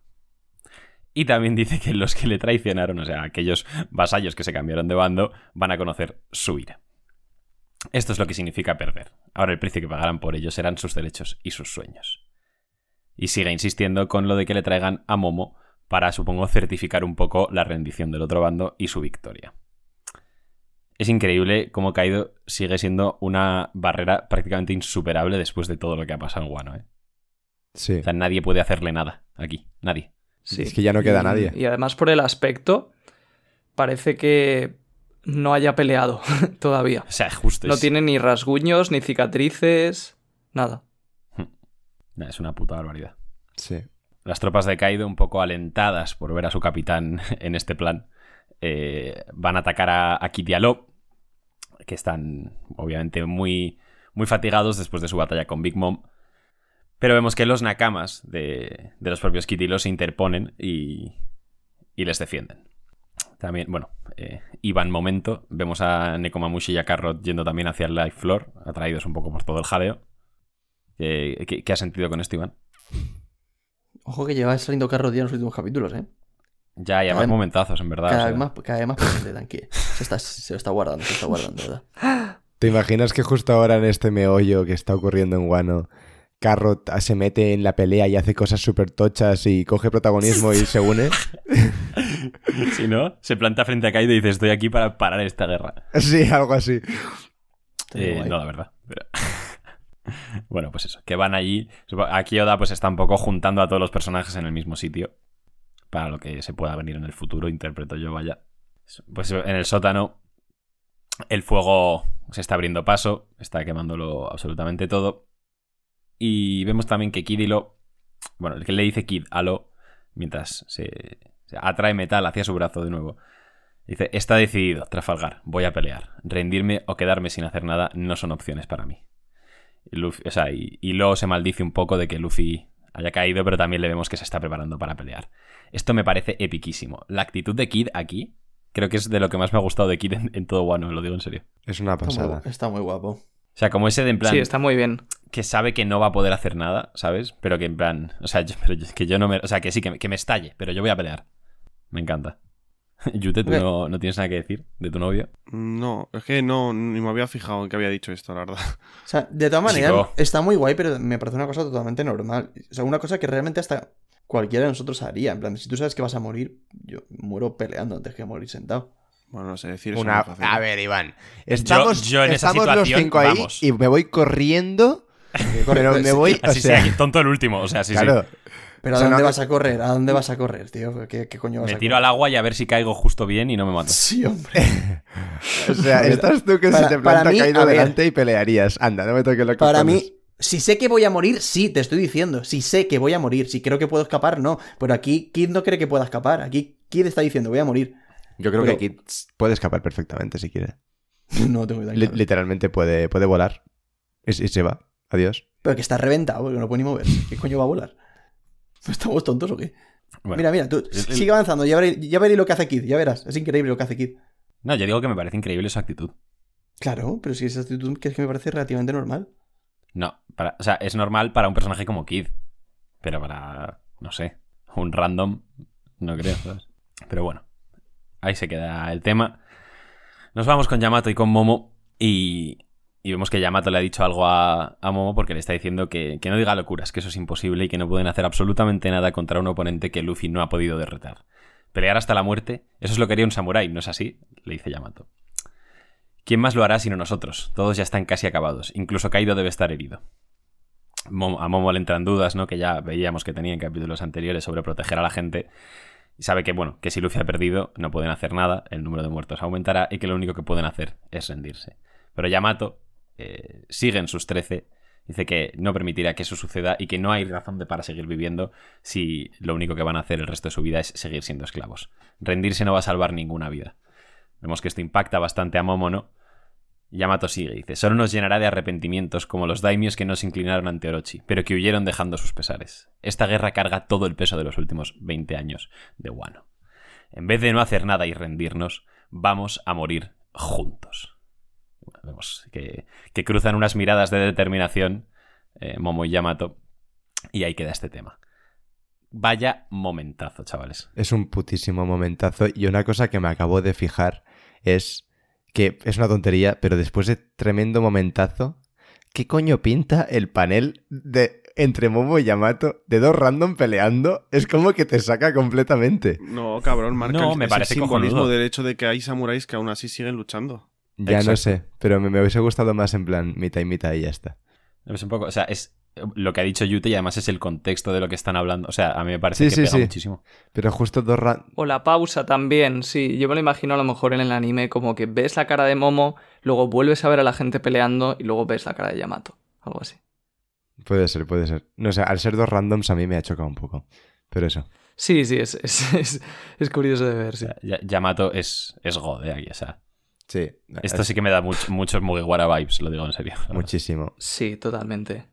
Y también dice que los que le traicionaron, o sea, aquellos vasallos que se cambiaron de bando, van a conocer su ira. Esto es lo que significa perder. Ahora el precio que pagarán por ello serán sus derechos y sus sueños. Y sigue insistiendo con lo de que le traigan a Momo para, supongo, certificar un poco la rendición del otro bando y su victoria. Es increíble cómo Kaido sigue siendo una barrera prácticamente insuperable después de todo lo que ha pasado en Wano. ¿eh? Sí. O sea, nadie puede hacerle nada aquí. Nadie. Sí. Es que ya no queda Y- nadie. Y además por el aspecto, parece que no haya peleado todavía. O sea, justo No es, tiene ni rasguños, ni cicatrices, nada. Nah, es una puta barbaridad. Sí. Las tropas de Kaido, un poco alentadas por ver a su capitán en este plan, eh, van a atacar a, a que están obviamente muy, muy fatigados después de su batalla con Big Mom. Pero vemos que los nakamas de, de los propios Law se interponen y, y les defienden. También, bueno, eh, Iván momento, vemos a Nekomamushi y a Carrot yendo también hacia el Life Floor, atraídos un poco por todo el jaleo. ¿Qué, qué- qué has sentido con esto, Iván? Ojo que lleva saliendo carro día en los últimos capítulos, ¿eh? Ya, Cada más momentazos, en verdad. o Cada sea. vez más, cada vez más presente, Danke. Se, está, se lo está guardando, se está guardando, ¿verdad? ¿Te imaginas que justo ahora en este meollo que está ocurriendo en Wano, Carrot se mete en la pelea y hace cosas súper tochas y coge protagonismo y se une? Si no, se planta frente a Kaido y dice, estoy aquí para parar esta guerra. Sí, algo así. Eh, no, la verdad. pero- bueno, pues eso, que van allí. Aquí Oda pues está un poco juntando a todos los personajes en el mismo sitio. Para lo que se pueda venir en el futuro, interpreto yo, vaya. Pues en el sótano el fuego se está abriendo paso, está quemándolo absolutamente todo. Y vemos también que Kid y Lo, bueno, el que le dice Kid a Lo, mientras se, se atrae metal hacia su brazo de nuevo, dice, está decidido, Trafalgar, voy a pelear. Rendirme o quedarme sin hacer nada no son opciones para mí. Y, Luffy- o sea, y, y Lo se maldice un poco de que Luffy haya caído, pero también le vemos que se está preparando para pelear. Esto me parece epiquísimo. La actitud de Kid aquí creo que es de lo que más me ha gustado de Kid en, en todo Wano, lo digo en serio. Es una Está muy, pasada. está muy guapo. O sea, como ese de en plan Sí, está muy bien. que sabe que no va a poder hacer nada, ¿sabes? Pero que en plan, o sea, yo- pero yo- que yo no me, o sea, que sí, que me estalle, pero yo voy a pelear. Me encanta. Yute, ¿tú no, no tienes nada que decir de tu novio? No, es que no, ni me había fijado en que había dicho esto, la verdad. O sea, de todas maneras, Chico. está muy guay, pero me parece una cosa totalmente normal. O sea, una cosa que realmente hasta cualquiera de nosotros haría. En plan, si tú sabes que vas a morir, yo muero peleando antes que morir sentado. Bueno, no sé decir eso. Una... es muy fácil. A ver, Iván. Estamos, yo en esa estamos los situación, cinco ahí vamos. y me voy corriendo, pero pues, me voy... O Así sea, sí, tonto el último, o sea, sí, sí. Claro. Pero ¿a O sea, dónde no- vas a correr? ¿A dónde vas a correr, tío? ¿Qué, qué coño vas Me a tiro al agua y a ver si caigo justo bien y no me mato. Sí, hombre. O sea, estás tú que Para- se te planta mí, caído ver. delante y pelearías. Anda, no me toques lo que Para mí, si sé que voy a morir, sí, te estoy diciendo. Si sé que voy a morir, si creo que puedo escapar, no. Pero aquí Kid no cree que pueda escapar. Aquí Kid está diciendo, voy a morir. Yo creo Pero- que Kid puede escapar perfectamente si quiere. No tengo idea. Li- literalmente puede, puede volar. Y, y se va. Adiós. Pero que está reventado, porque no puede ni mover. ¿Qué coño va a volar? ¿Estamos tontos o qué? Bueno, mira, mira, tú el- sigue avanzando, ya veré, ya veré lo que hace Kid, ya verás. Es increíble lo que hace Kid. No, yo digo que me parece increíble su actitud. Claro, pero si esa actitud que es que me parece relativamente normal. No, para, o sea, es normal para un personaje como Kid. Pero para, no sé, un random, no creo, ¿sabes? Pero bueno, ahí se queda el tema. Nos vamos con Yamato y con Momo y, y vemos que Yamato le ha dicho algo a, a Momo porque le está diciendo que, que no diga locuras, que eso es imposible y que no pueden hacer absolutamente nada contra un oponente que Luffy no ha podido derrotar. Pelear hasta la muerte, eso es lo que haría un samurái, ¿no es así? Le dice Yamato. ¿Quién más lo hará sino nosotros? Todos ya están casi acabados. Incluso Kaido debe estar herido. A Momo le entran dudas, ¿no? Que ya veíamos que tenía en capítulos anteriores sobre proteger a la gente. Y sabe que, bueno, que si Luffy ha perdido, no pueden hacer nada, el número de muertos aumentará y que lo único que pueden hacer es rendirse. Pero Yamato eh, sigue en sus 13, dice que no permitirá que eso suceda y que no hay razón de para seguir viviendo si lo único que van a hacer el resto de su vida es seguir siendo esclavos. Rendirse no va a salvar ninguna vida. Vemos que esto impacta bastante a Momo, ¿no? Yamato sigue, dice, solo nos llenará de arrepentimientos como los daimios que no se inclinaron ante Orochi, pero que huyeron dejando sus pesares. Esta guerra carga todo el peso de los últimos 20 años de Wano. En vez de no hacer nada y rendirnos, vamos a morir juntos. Vemos que, que cruzan unas miradas de determinación, eh, Momo y Yamato, y ahí queda este tema. Vaya momentazo, chavales. Es un putísimo momentazo. Y una cosa que me acabo de fijar es que es una tontería, pero después de tremendo momentazo, ¿qué coño pinta el panel de entre Momo y Yamato de dos random peleando? Es como que te saca completamente. No, cabrón, marca No, el- me es parece el simbolismo cojonudo. del hecho de que hay samuráis que aún así siguen luchando. Ya no sé, pero me, me hubiese gustado más en plan mitad y mitad y ya está. Es un poco, o sea, es lo que ha dicho Yute y además es el contexto de lo que están hablando. O sea, a mí me parece Sí, que sí, pega sí. muchísimo. Pero justo dos ra- O la pausa también, sí. Yo me lo imagino a lo mejor en el anime como que ves la cara de Momo, luego vuelves a ver a la gente peleando y luego ves la cara de Yamato. Algo así. Puede ser, puede ser. No sé, al ser dos randoms a mí me ha chocado un poco. Pero eso. Sí, sí, es, es, es- es curioso de ver, sí. Yamato es, es God, eh, aquí, o sea. Sí. Esto es sí que me da much- muchos Mugiwara vibes, lo digo en serio. Muchísimo. Sí, totalmente.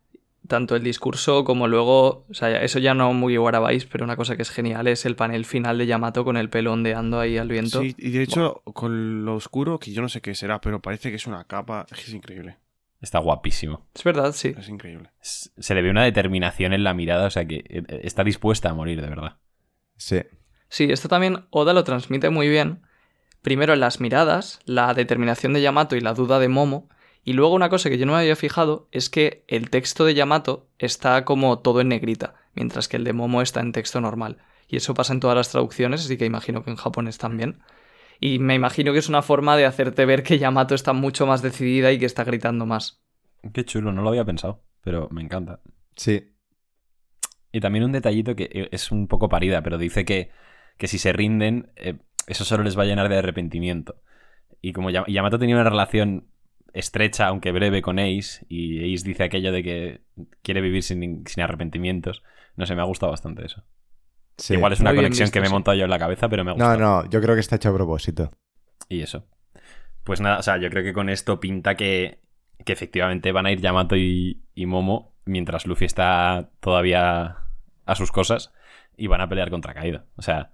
Tanto el discurso como luego, o sea, eso ya no muy vais, pero una cosa que es genial es el panel final de Yamato con el pelo ondeando ahí al viento. Sí, y de hecho, con lo oscuro, que yo no sé qué será, pero parece que es una capa. Es que es increíble. Está guapísimo. Es verdad, sí. Es increíble. Se le ve una determinación en la mirada, o sea que eh, está dispuesta a morir, de verdad. Sí. Sí, esto también Oda lo transmite muy bien. Primero en las miradas, la determinación de Yamato y la duda de Momo. Y luego una cosa que yo no me había fijado es que el texto de Yamato está como todo en negrita, mientras que el de Momo está en texto normal. Y eso pasa en todas las traducciones, así que imagino que en japonés también. Y me imagino que es una forma de hacerte ver que Yamato está mucho más decidida y que está gritando más. Qué chulo, no lo había pensado, pero me encanta. Sí. Y también un detallito que eh, es un poco parida, pero dice que, que si se rinden, eh, eso solo les va a llenar de arrepentimiento. Y como Yam- Yamato tenía una relación estrecha, aunque breve, con Ace, y Ace dice aquello de que quiere vivir sin, sin arrepentimientos, no sé, me ha gustado bastante eso. sí. Igual es una conexión visto, que me he montado yo en la cabeza, pero me ha No, gustado. no, yo creo que está hecho a propósito. Y eso. Pues nada, o sea, yo creo que con esto pinta que, que efectivamente van a ir Yamato y, y Momo mientras Luffy está todavía a sus cosas y van a pelear contra Kaido. O sea,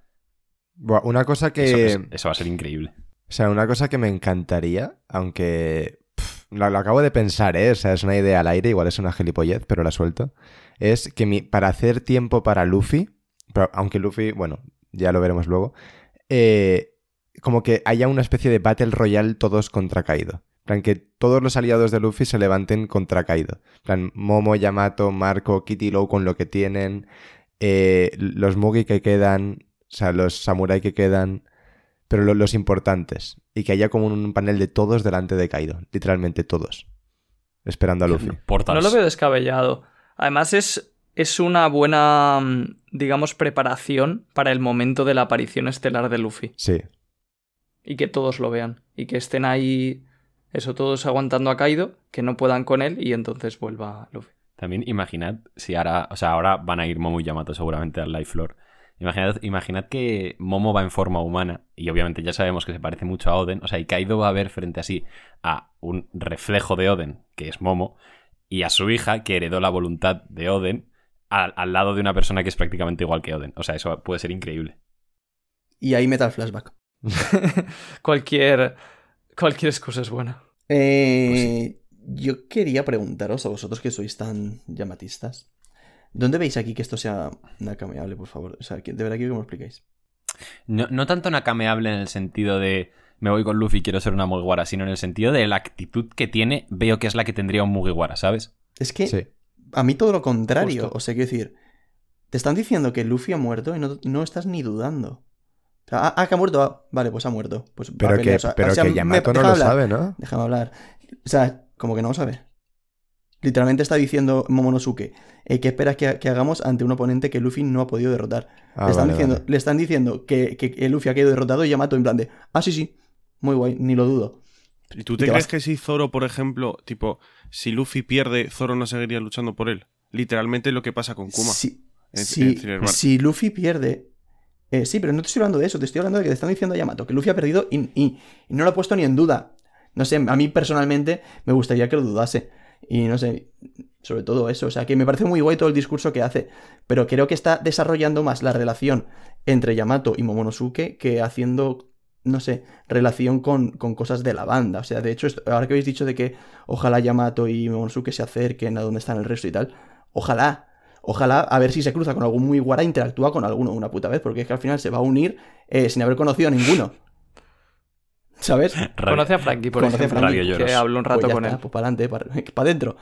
una cosa que. eso, es- eso va a ser increíble. O sea, una cosa que me encantaría, aunque pff, lo, lo acabo de pensar, ¿eh? O sea, es una idea al aire, igual es una gilipollez, pero la suelto. Es que mi, para hacer tiempo para Luffy, pero aunque Luffy, bueno, ya lo veremos luego, eh, como que haya una especie de Battle Royale todos contra Kaido. En plan, que todos los aliados de Luffy se levanten contra Kaido. Plan, Momo, Yamato, Marco, Kitty Low con lo que tienen, eh, los Mugi que quedan, o sea, los Samurai que quedan pero lo- los importantes. Y que haya como un panel de todos delante de Kaido. Literalmente todos. Esperando a Luffy. Portals. No lo veo descabellado. Además es, es una buena, mm, digamos, preparación para el momento de la aparición estelar de Luffy. Sí. Y que todos lo vean. Y que estén ahí, eso, todos aguantando a Kaido, que no puedan con él y entonces vuelva Luffy. También imaginad si ahora, o sea, ahora van a ir Momo y Yamato seguramente al Life Floor. Imaginad, imaginad que Momo va en forma humana y obviamente ya sabemos que se parece mucho a Oden. O sea, y Kaido va a ver frente a sí a un reflejo de Oden, que es Momo, y a su hija, que heredó la voluntad de Oden, al, al lado de una persona que es prácticamente igual que Oden. O sea, eso puede ser increíble. Y ahí meta el flashback. cualquier, cualquier excusa es buena. Eh, Yo quería preguntaros a vosotros que sois tan llamatistas. ¿Dónde veis aquí que esto sea nacameable, por favor? O sea, de verdad quiero que me lo expliquéis. No, no tanto nacameable en el sentido de me voy con Luffy y quiero ser una Mugiwara, sino en el sentido de la actitud que tiene, veo que es la que tendría un Mugiwara, ¿sabes? Es que Sí. a mí todo lo contrario. Justo. O sea, quiero decir, te están diciendo que Luffy ha muerto y no, no estás ni dudando. O sea, ah, ah, que ha muerto. ah, vale, pues ha muerto. Pues Pero que, pelear, o sea, pero o sea, que me- Yamato no lo hablar, sabe, ¿no? Déjame hablar. O sea, como que no lo sabe. Literalmente está diciendo Momonosuke eh, que esperas que, que hagamos ante un oponente que Luffy no ha podido derrotar. Ah, le, están vale, diciendo, vale. le están diciendo que, que, que Luffy ha quedado derrotado y Yamato en plan de, ah, sí, sí, muy guay, ni lo dudo. ¿Y tú te, te crees vas- que si Zoro, por ejemplo, tipo, si Luffy pierde, Zoro no seguiría luchando por él? Literalmente lo que pasa con Kuma. Si, en- si- en si Luffy pierde... eh, sí, pero no te estoy hablando de eso, te estoy hablando de que te están diciendo a Yamato que Luffy ha perdido y, y- y no lo ha puesto ni en duda. No sé, a mí personalmente me gustaría que lo dudase. Y no sé, sobre todo eso, o sea, que me parece muy guay todo el discurso que hace, pero creo que está desarrollando más la relación entre Yamato y Momonosuke que haciendo, no sé, relación con, con cosas de la banda. O sea, de hecho, ahora que habéis dicho de que ojalá Yamato y Momonosuke se acerquen a donde están el resto y tal, ojalá, ojalá a ver si se cruza con algún muy guara e interactúa con alguno una puta vez, porque es que al final se va a unir eh, sin haber conocido a ninguno. ¿Sabes? Conoce a Frankie, por Conoce a ejemplo, Frankie. Que habló un rato Pues ya con está, él. Pues para adelante, para adentro.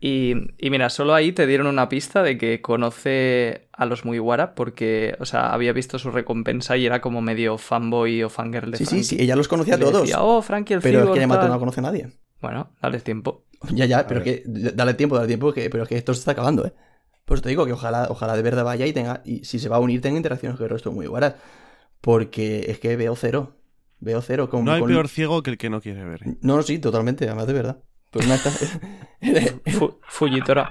Y, y mira, solo ahí te dieron una pista de que conoce a los Mugiwara porque, o sea, había visto su recompensa y era como medio fanboy o fangirl de Sí, sí, Frankie. sí, ella los conocía a todos. decía, oh, Frankie el Pero es que Yamato tal". no conoce a nadie. Bueno, dale tiempo. Ya, ya, pero ver. que dale tiempo, dale tiempo, que, pero es que esto se está acabando, ¿eh? Pues te digo que ojalá, ojalá de verdad vaya y tenga, y si se va a unir, tenga interacciones con el resto muy buenas. Porque es que veo cero. Veo cero. Con, No hay con- peor ciego que el que no quiere ver. No, no, sí, totalmente, además de verdad. Pues no está... Fu- Fujitora.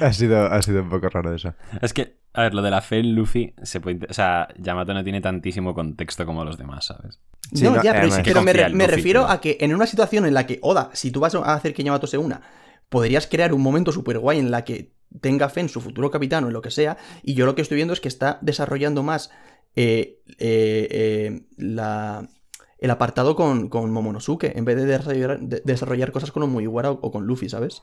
Ha sido, ha sido un poco raro eso. Es que, a ver, lo de la fe en Luffy, se puede... O sea, Yamato no tiene tantísimo contexto como los demás, ¿sabes? Sí, no, no, ya, pero, me, refiero pero- a que en una situación en la que, Oda, si tú vas a hacer que Yamato se una, podrías crear un momento súper guay en la que tenga fe en su futuro capitán o en lo que sea, y yo lo que estoy viendo es que está desarrollando más eh, eh, eh, la, el apartado con, con Momonosuke, en vez de desarrollar, de- desarrollar cosas con Mugiwara o, o con Luffy, ¿sabes?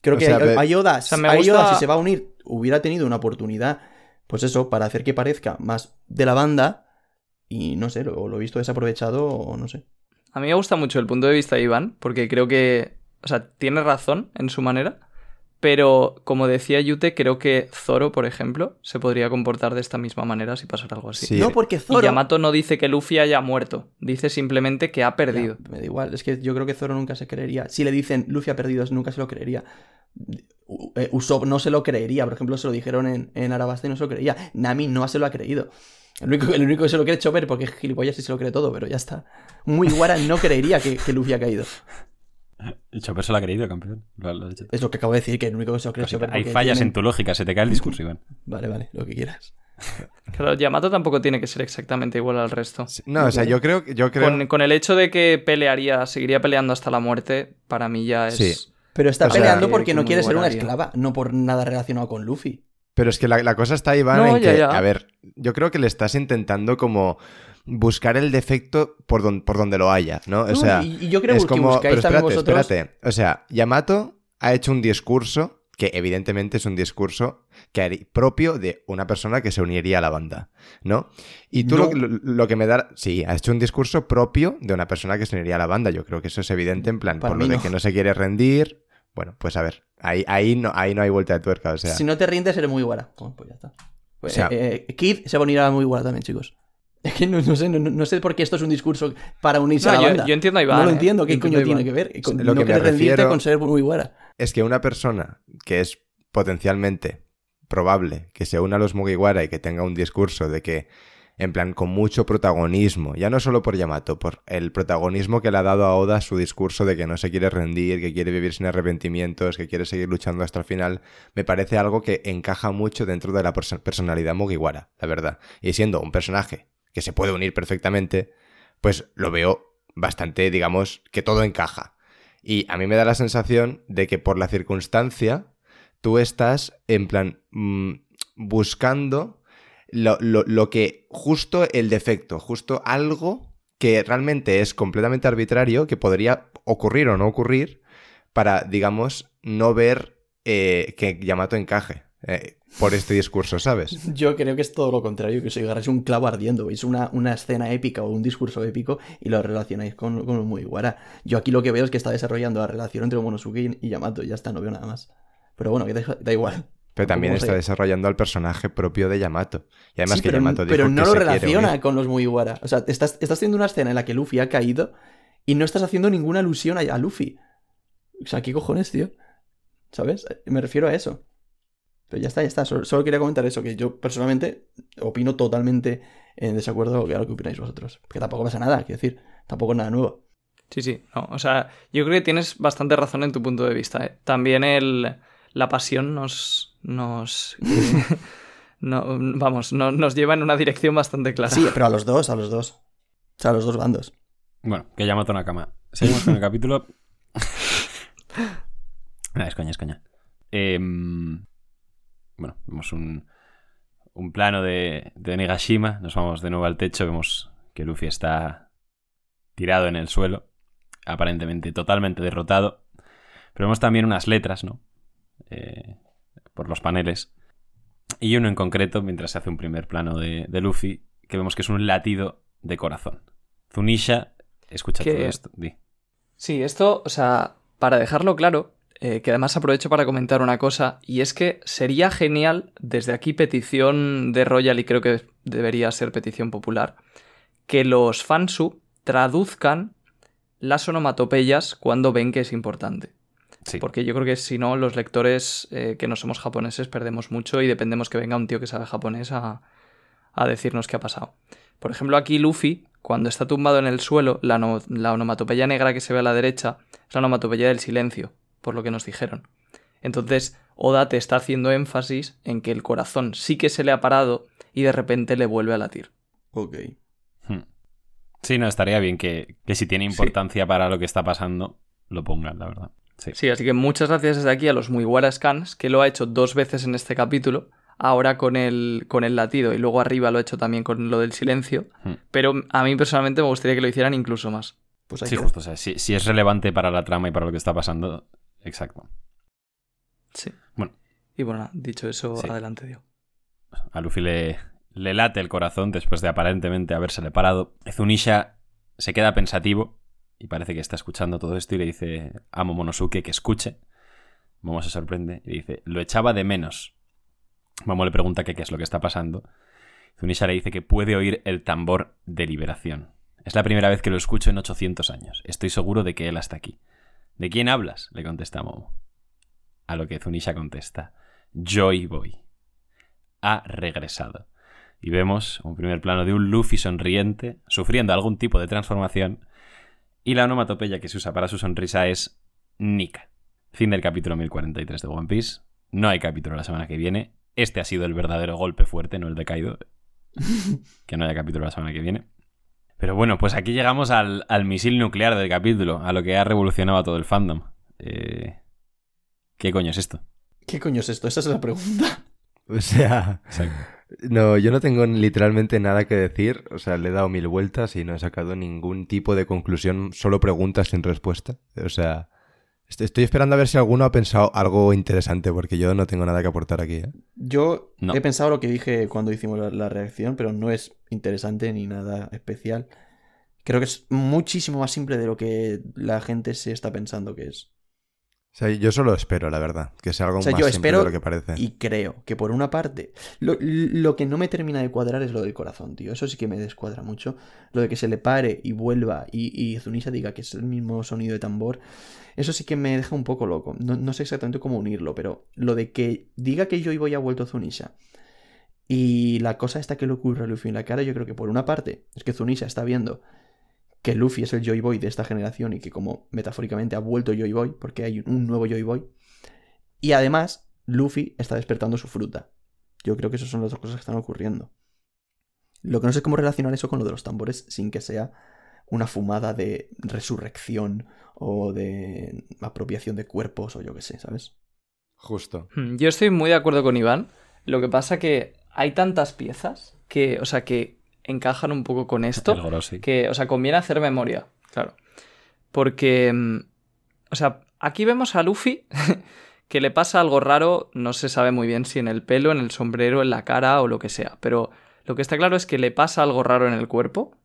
Creo O que sea, hay, ve- hay Oda, sea, me hay gusta- Oda, si se va a unir, hubiera tenido una oportunidad, pues eso, para hacer que parezca más de la banda, y no sé, lo, lo he visto desaprovechado o no sé. A mí me gusta mucho el punto de vista de Iván, porque creo que, o sea, tiene razón en su manera, pero como decía Yute, creo que Zoro, por ejemplo, se podría comportar de esta misma manera si pasara algo así. Sí. No, porque Y Zoro. Yamato no dice que Luffy haya muerto, dice simplemente que ha perdido. Ya, me da igual, es que yo creo que Zoro nunca se creería. Si le dicen Luffy ha perdido, nunca se lo creería. Eh, Usopp no se lo creería, por ejemplo, se lo dijeron en, en Arabasta y no se lo creía. Nami no se lo ha creído. El único, el único que se lo cree es Chopper porque es gilipollas y se lo cree todo, pero ya está. Muy Guara no creería que, que Luffy ha caído. El Chopper se lo ha creído, campeón. Lo- lo ha dicho. Es lo que acabo de decir, que el único que se lo cree es Pues Chopper. hay fallas tienen- en tu lógica, se te cae el discurso, Iván. Vale, vale, lo que quieras. Claro, Yamato tampoco tiene que ser exactamente igual al resto. No, o sea, yo creo, yo creo... Con, con el hecho de que pelearía, seguiría peleando hasta la muerte, para mí ya es... Sí. Pero está O peleando que- porque que no muy quiere ser una esclava, no por nada relacionado con Luffy. Pero es que la, la cosa está, Iván, No, en ya, que, ya. a ver, yo creo que le estás intentando como buscar el defecto por, don- por donde lo haya, ¿no? O sea, y, y yo creo es que como... buscáis Pero también espérate, vosotros... espérate. O sea, Yamato ha hecho un discurso que evidentemente es un discurso que propio de una persona que se uniría a la banda, ¿no? Y tú No. lo, lo- que me da... Sí, ha hecho un discurso propio de una persona que se uniría a la banda. Yo creo que eso es evidente, en plan, Para por lo de que no se quiere rendir. Bueno, pues a ver, ahí, ahí, no, ahí no hay vuelta de tuerca, o sea... Si no te rindes, eres muy guara. Bueno, pues ya está. Pues, O sea- eh, eh, Kid se va a unir a muy guara también, chicos. Es que no, no sé, no, no sé por qué esto es un discurso para unirse a la yo, banda. yo entiendo a Iván. no lo ¿eh? entiendo, ¿qué coño tiene que ver? Con, Lo no que me refiero- con ser muy es que una persona que es potencialmente probable que se una a los Mugiwara y que tenga un discurso de que, en plan, con mucho protagonismo, ya no solo por Yamato, por el protagonismo que le ha dado a Oda su discurso de que no se quiere rendir, que quiere vivir sin arrepentimientos, que quiere seguir luchando hasta el final, me parece algo que encaja mucho dentro de la perso- personalidad Mugiwara, la verdad. Y siendo un personaje que se puede unir perfectamente, pues lo veo bastante, digamos, que todo encaja. Y a mí me da la sensación de que por la circunstancia tú estás en plan mm, buscando lo, lo- lo que justo el defecto, justo algo que realmente es completamente arbitrario, que podría ocurrir o no ocurrir, para, digamos, no ver eh, que Yamato encaje eh, por este discurso, ¿sabes? Yo creo que es todo lo contrario, que si agarráis un clavo ardiendo, veis una, una escena épica o un discurso épico y lo relacionáis con, con muy guara. Yo aquí lo que veo es que está desarrollando la relación entre Momonosuke y Yamato, y ya está, no veo nada más. Pero bueno, que da, da igual. Pero también está desarrollando al personaje propio de Yamato. Y además Sí, que pero, Yamato dijo pero no que lo se relaciona con los Mugiwara. O sea, estás, estás haciendo una escena en la que Luffy ha caído y no estás haciendo ninguna alusión a, a Luffy. O sea, ¿qué cojones, tío? ¿Sabes? Me refiero a eso. Pero ya está, ya está. Solo, solo quería comentar eso, que yo personalmente opino totalmente en desacuerdo a lo que opináis vosotros. Porque tampoco pasa nada, quiero decir, tampoco es nada nuevo. Sí, sí. No, o sea, yo creo que tienes bastante razón en tu punto de vista. ¿eh? También el, la pasión nos. nos eh, no, vamos, no- nos lleva en una dirección bastante clara. Sí, pero a los dos, a los dos. O sea, a los dos bandos. Bueno, que Yamato Nakama. Seguimos con el capítulo. Nada, es coña, es coña. Em, bueno, vemos un, un plano de, de Negashima. Nos vamos de nuevo al techo. Vemos que Luffy está tirado en el suelo. Aparentemente totalmente derrotado. Pero vemos también unas letras, ¿no? Eh, por los paneles. Y uno en concreto, mientras se hace un primer plano de, de Luffy, que vemos que es un latido de corazón. Zunisha, escucha Que- todo esto. Di. Sí, esto, o sea, para dejarlo claro, eh, que además aprovecho para comentar una cosa, y es que sería genial, desde aquí petición de Royal, y creo que debería ser petición popular, que los fansu traduzcan las onomatopeyas cuando ven que es importante. Sí. Porque yo creo que si no, los lectores eh, que no somos japoneses perdemos mucho y dependemos que venga un tío que sabe japonés a, a decirnos qué ha pasado. Por ejemplo, aquí Luffy, cuando está tumbado en el suelo, la, no- la onomatopeya negra que se ve a la derecha es la onomatopeya del silencio, por lo que nos dijeron. Entonces, Oda te está haciendo énfasis en que el corazón sí que se le ha parado y de repente le vuelve a latir. Ok. Hmm. Sí, no, estaría bien que, que si tiene importancia para lo que está pasando, lo pongan, la verdad. Sí. Sí, así que muchas gracias desde aquí a los muy Scans, que lo ha hecho dos veces en este capítulo, ahora con el, con el latido y luego arriba lo ha hecho también con lo del silencio, Hmm. pero a mí personalmente me gustaría que lo hicieran incluso más. Pues Sí, queda. justo. O sea, si, si es relevante para la trama y para lo que está pasando, exacto. Sí. Bueno. Y bueno, dicho eso, Sí. adelante, Dio. A Luffy le, le late el corazón después de aparentemente habérsele parado. Zunisha se queda pensativo y parece que está escuchando todo esto y le dice a Momonosuke que escuche. Momo se sorprende y dice, lo echaba de menos. Momo le pregunta que qué es lo que está pasando. Zunisha le dice que puede oír el tambor de liberación. Es la primera vez que lo escucho en 800 años. Estoy seguro de que él está aquí. ¿De quién hablas? le contesta Momo. A lo que Zunisha contesta, Joy Boy ha regresado. Y vemos un primer plano de un Luffy sonriente, sufriendo algún tipo de transformación, y la onomatopeya que se usa para su sonrisa es Nika. Fin del capítulo 1043 de One Piece. No hay capítulo la semana que viene. Este ha sido el verdadero golpe fuerte, no el de Kaido. que no haya capítulo la semana que viene. Pero bueno, pues aquí llegamos al, al misil nuclear del capítulo, a lo que ha revolucionado a todo el fandom. Eh, ¿Qué coño es esto? ¿Qué coño es esto? Esa es la pregunta. O sea, no, yo no tengo literalmente nada que decir. O sea, le he dado mil vueltas y no he sacado ningún tipo de conclusión, solo preguntas sin respuesta. O sea, estoy esperando a ver si alguno ha pensado algo interesante, porque yo no tengo nada que aportar aquí. ¿eh? Yo No. he pensado lo que dije cuando hicimos la, la reacción, pero no es interesante ni nada especial. Creo que es muchísimo más simple de lo que la gente se está pensando que es. Sea, yo solo espero, la verdad, que sea algo O sea, más yo simple espero de lo que parece. Y creo que por una parte, lo, lo que no me termina de cuadrar es lo del corazón, tío. Eso sí que me descuadra mucho. Lo de que se le pare y vuelva y, y Zunisha diga que es el mismo sonido de tambor. Eso sí que me deja un poco loco. No, no sé exactamente cómo unirlo, pero lo de que diga que yo voy a vuelto Zunisha y la cosa esta que le ocurre a Luffy en la cara, yo creo que por una parte es que Zunisha está viendo que Luffy es el Joy Boy de esta generación y que como metafóricamente ha vuelto Joy Boy porque hay un nuevo Joy Boy. Y además, Luffy está despertando su fruta. Yo creo que esas son las dos cosas que están ocurriendo. Lo que no sé es cómo relacionar eso con lo de los tambores sin que sea una fumada de resurrección o de apropiación de cuerpos o yo qué sé, ¿sabes? Justo. Hmm, Yo estoy muy de acuerdo con Iván. Lo que pasa que hay tantas piezas que, o sea, que encajan un poco con esto. El Gorosei. que, o sea, conviene hacer memoria, claro. Porque, mm, o sea, aquí vemos a Luffy que le pasa algo raro, no se sabe muy bien si en el pelo, en el sombrero, en la cara o lo que sea, pero lo que está claro es que le pasa algo raro en el cuerpo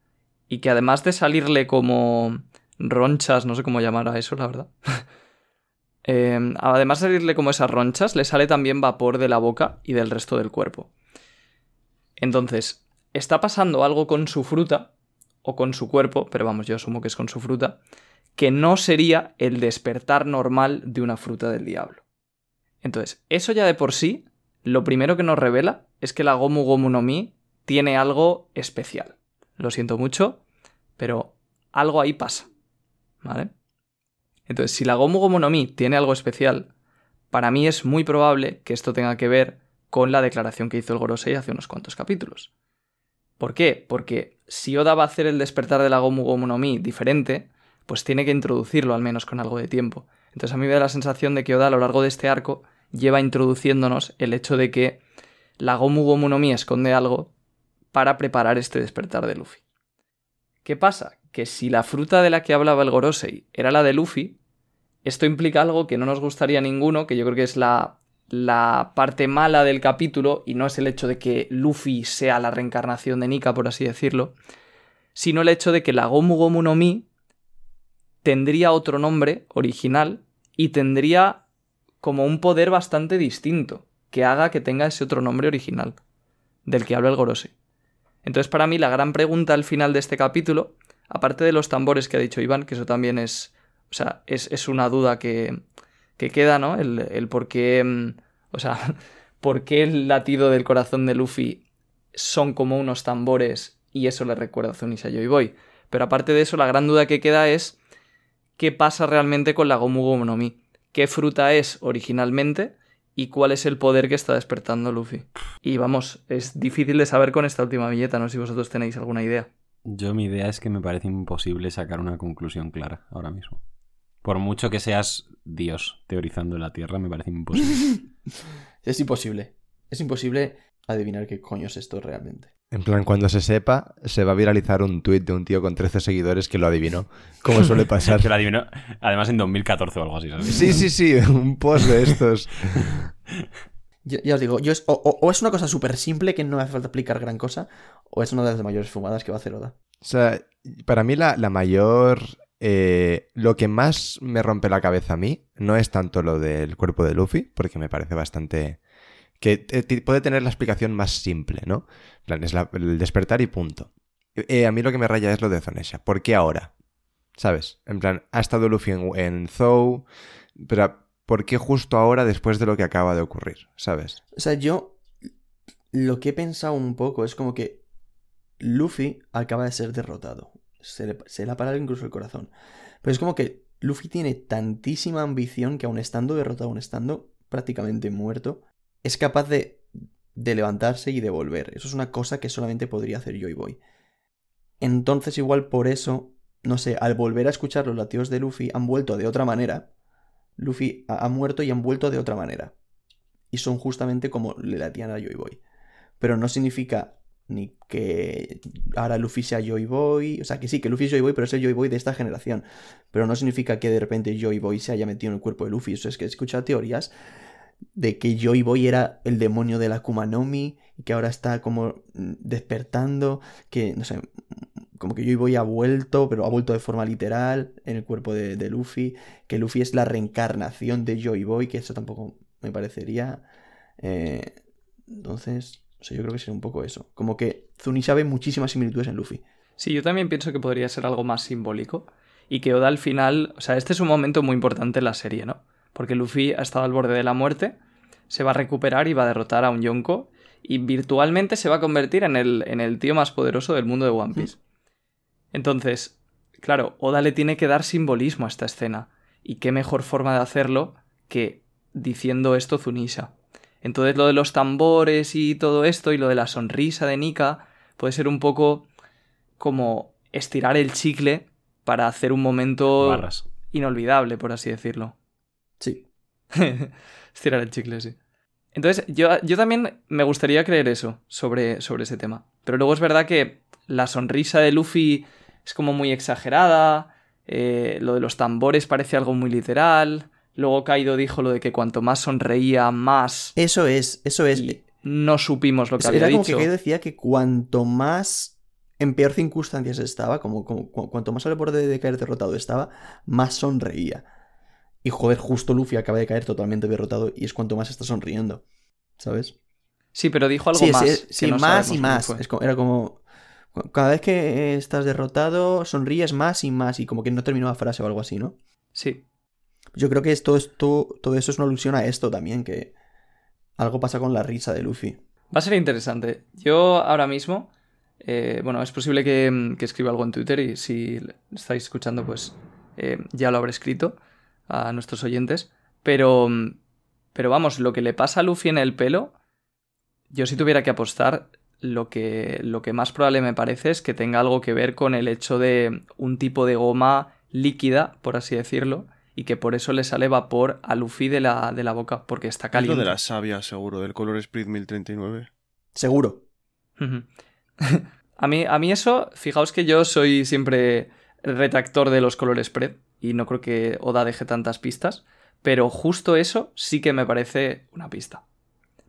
y que además de salirle como ronchas, no sé cómo llamar a eso, la verdad. eh, además de salirle como esas ronchas, le sale también vapor de la boca y del resto del cuerpo. Entonces, está pasando algo con su fruta, o con su cuerpo, pero vamos, yo asumo que es con su fruta, que no sería el despertar normal de una fruta del diablo. Entonces, eso ya de por sí, lo primero que nos revela es que la Gomu Gomu no Mi tiene algo especial. Lo siento mucho, pero algo ahí pasa. ¿Vale? Entonces, si la Gomu Gomu no Mi tiene algo especial, para mí es muy probable que esto tenga que ver con la declaración que hizo el Gorosei hace unos cuantos capítulos. ¿Por qué? Porque si Oda va a hacer el despertar de la Gomu Gomu no Mi diferente, pues tiene que introducirlo al menos con algo de tiempo. Entonces a mí me da la sensación de que Oda a lo largo de este arco lleva introduciéndonos el hecho de que la Gomu Gomu no Mi esconde algo para preparar este despertar de Luffy. ¿Qué pasa? Que si la fruta de la que hablaba el Gorosei era la de Luffy, esto implica algo que no nos gustaría a ninguno, que yo creo que es la, la parte mala del capítulo, y no es el hecho de que Luffy sea la reencarnación de Nika, por así decirlo, sino el hecho de que la Gomu Gomu no Mi tendría otro nombre original y tendría como un poder bastante distinto, que haga que tenga ese otro nombre original, del que habla el Gorosei. Entonces, para mí, la gran pregunta al final de este capítulo, aparte de los tambores que ha dicho Iván, que eso también es. O sea, es, es una duda que, que que queda, ¿no? El, el por qué. mm, O sea, por qué el latido del corazón de Luffy son como unos tambores y eso le recuerda a Zunisha Joy Boy. Pero aparte de eso, la gran duda que queda es qué pasa realmente con la Gomu Gomu no Mi. ¿Qué fruta es originalmente y cuál es el poder que está despertando Luffy? Y vamos, es difícil de saber con esta última viñeta, no sé si vosotros tenéis alguna idea. Yo mi idea es que me parece imposible sacar una conclusión clara ahora mismo. Por mucho que seas Dios teorizando en la Tierra, me parece imposible. Es imposible. Es imposible adivinar qué coño es esto realmente. En plan, cuando se sepa, se va a viralizar un tuit de un tío con 13 seguidores que lo adivinó, como suele pasar. que lo adivinó, además en 2014 o algo así, ¿sabes? Sí, sí, sí, un post de estos. Ya, ya os digo, yo es, o, o- o es una cosa súper simple que no me hace falta explicar gran cosa, o es una de las mayores fumadas que va a hacer Oda. O sea, para mí la, la mayor... eh, lo que más me rompe la cabeza a mí no es tanto lo del cuerpo de Luffy, porque me parece bastante... que eh, puede tener la explicación más simple, ¿no? Es el despertar y punto. Eh, a mí lo que me raya es lo de Zonesha. ¿Por qué ahora? ¿Sabes? En plan, ha estado Luffy en, en Zou, pero ¿por qué justo ahora después de lo que acaba de ocurrir? ¿Sabes? O sea, yo lo que he pensado un poco es como que Luffy acaba de ser derrotado. Se le, se le ha parado incluso el corazón. Pero es como que Luffy tiene tantísima ambición que aun estando derrotado, aun estando prácticamente muerto, es capaz de, de levantarse y de volver. Eso es una cosa que solamente podría hacer Joy Boy. Entonces igual por eso, no sé, al volver a escuchar los latidos de Luffy han vuelto de otra manera. Luffy ha, ha muerto y han vuelto de otra manera y son justamente como le latían a Joy Boy. Pero no significa ni que ahora Luffy sea Joy Boy, o sea que sí, que Luffy es Joy Boy, pero es el Joy Boy de esta generación. Pero no significa que de repente Joy Boy se haya metido en el cuerpo de Luffy. Eso es que he escuchado teorías de que Joy Boy era el demonio de la Kumanomi y que ahora está como mm, despertando, que no sé, como que Joy Boy ha vuelto, pero ha vuelto de forma literal en el cuerpo de, Luffy, que Luffy es la reencarnación de Joy Boy, que eso tampoco me parecería. Eh, entonces, o sea, yo creo que sería un poco eso. Como que Zunisha ve muchísimas similitudes en Luffy. Sí, yo también pienso que podría ser algo más simbólico y que Oda al final, o sea, este es un momento muy importante en la serie, ¿no? Porque Luffy ha estado al borde de la muerte, se va a recuperar y va a derrotar a un Yonko y virtualmente se va a convertir en el, en el tío más poderoso del mundo de One Piece. Entonces, claro, Oda le tiene que dar simbolismo a esta escena. Y qué mejor forma de hacerlo que diciendo esto Zunisha. Entonces lo de los tambores y todo esto y lo de la sonrisa de Nika puede ser un poco como estirar el chicle para hacer un momento Barras. inolvidable, por así decirlo. Sí. estirar el chicle, sí. Entonces, yo, yo también me gustaría creer eso sobre, sobre ese tema. Pero luego es verdad que la sonrisa de Luffy es como muy exagerada. eh, lo de los tambores parece algo muy literal. Luego Kaido dijo lo de que cuanto más sonreía, más. Eso es, eso es. Y no supimos lo que Era había como dicho. que Kaido decía que cuanto más en peor circunstancias estaba, como, como- cu- cuanto más al borde de caer derrotado estaba, más sonreía. Y joder, justo Luffy acaba de caer totalmente derrotado y es cuanto más está sonriendo. ¿Sabes? Sí, pero dijo algo sí, más. sí, que sí, no más y más. Es como- era como. Cada vez que estás derrotado, sonríes más y más. Y como que no terminó la frase o algo así, ¿no? Sí. Yo creo que esto, esto, todo eso es una alusión a esto también, que algo pasa con la risa de Luffy. Va a ser interesante. Yo ahora mismo, eh, bueno, es posible que, que escriba algo en Twitter y si estáis escuchando, pues eh, ya lo habré escrito a nuestros oyentes. Pero, pero vamos, lo que le pasa a Luffy en el pelo, yo si tuviera que apostar, lo que, lo que más probable me parece es que tenga algo que ver con el hecho de un tipo de goma líquida, por así decirlo, y que por eso le sale vapor a Luffy de la, de la boca, porque está Es lo caliente. de la savia, seguro, del color Sprite 1039. Seguro. A, mí, a mí eso, fijaos que yo soy siempre retractor de los colores spread y no creo que Oda deje tantas pistas, pero justo eso sí que me parece una pista.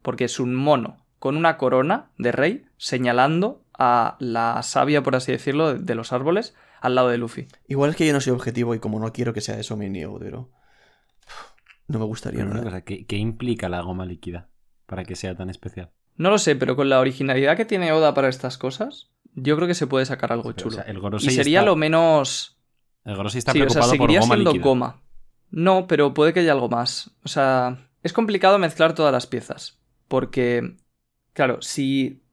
Porque es un mono con una corona de rey señalando a la savia, por así decirlo, de los árboles al lado de Luffy. Igual es que yo no soy objetivo y como no quiero que sea eso, me niego, pero. No me gustaría nada. cosa, ¿qué, qué implica la goma líquida para que sea tan especial? No lo sé, pero con la originalidad que tiene Oda para estas cosas, yo creo que se puede sacar algo Pero, o chulo. sea, el y sería está- lo menos... El Gorosei está sí, o sea, preocupado por seguiría goma siendo líquida. goma. No, pero puede que haya algo más. O sea, es complicado mezclar todas las piezas. Porque, claro, si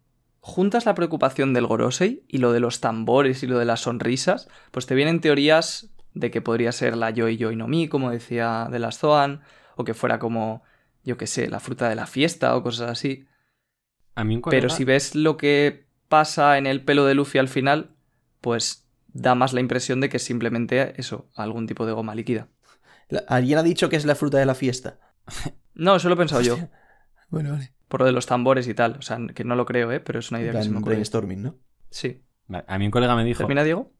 juntas la preocupación del Gorosei y lo de los tambores y lo de las sonrisas, pues te vienen teorías de que podría ser la Yoi Yoi no Mi, como decía de las Zoan, o que fuera como, yo qué sé, la fruta de la fiesta o cosas así. A mí un Pero si ves lo que pasa en el pelo de Luffy al final, pues da más la impresión de que es simplemente eso, algún tipo de goma líquida. ¿Alguien ha dicho que es la fruta de la fiesta? No, eso lo he pensado yo, Bueno, vale. Por lo de los tambores y tal. O sea, que no lo creo, ¿eh? Pero es una idea que se me ocurre. brainstorming, ¿no? Sí. Vale, A mí un colega me dijo... ¿Termina, Diego?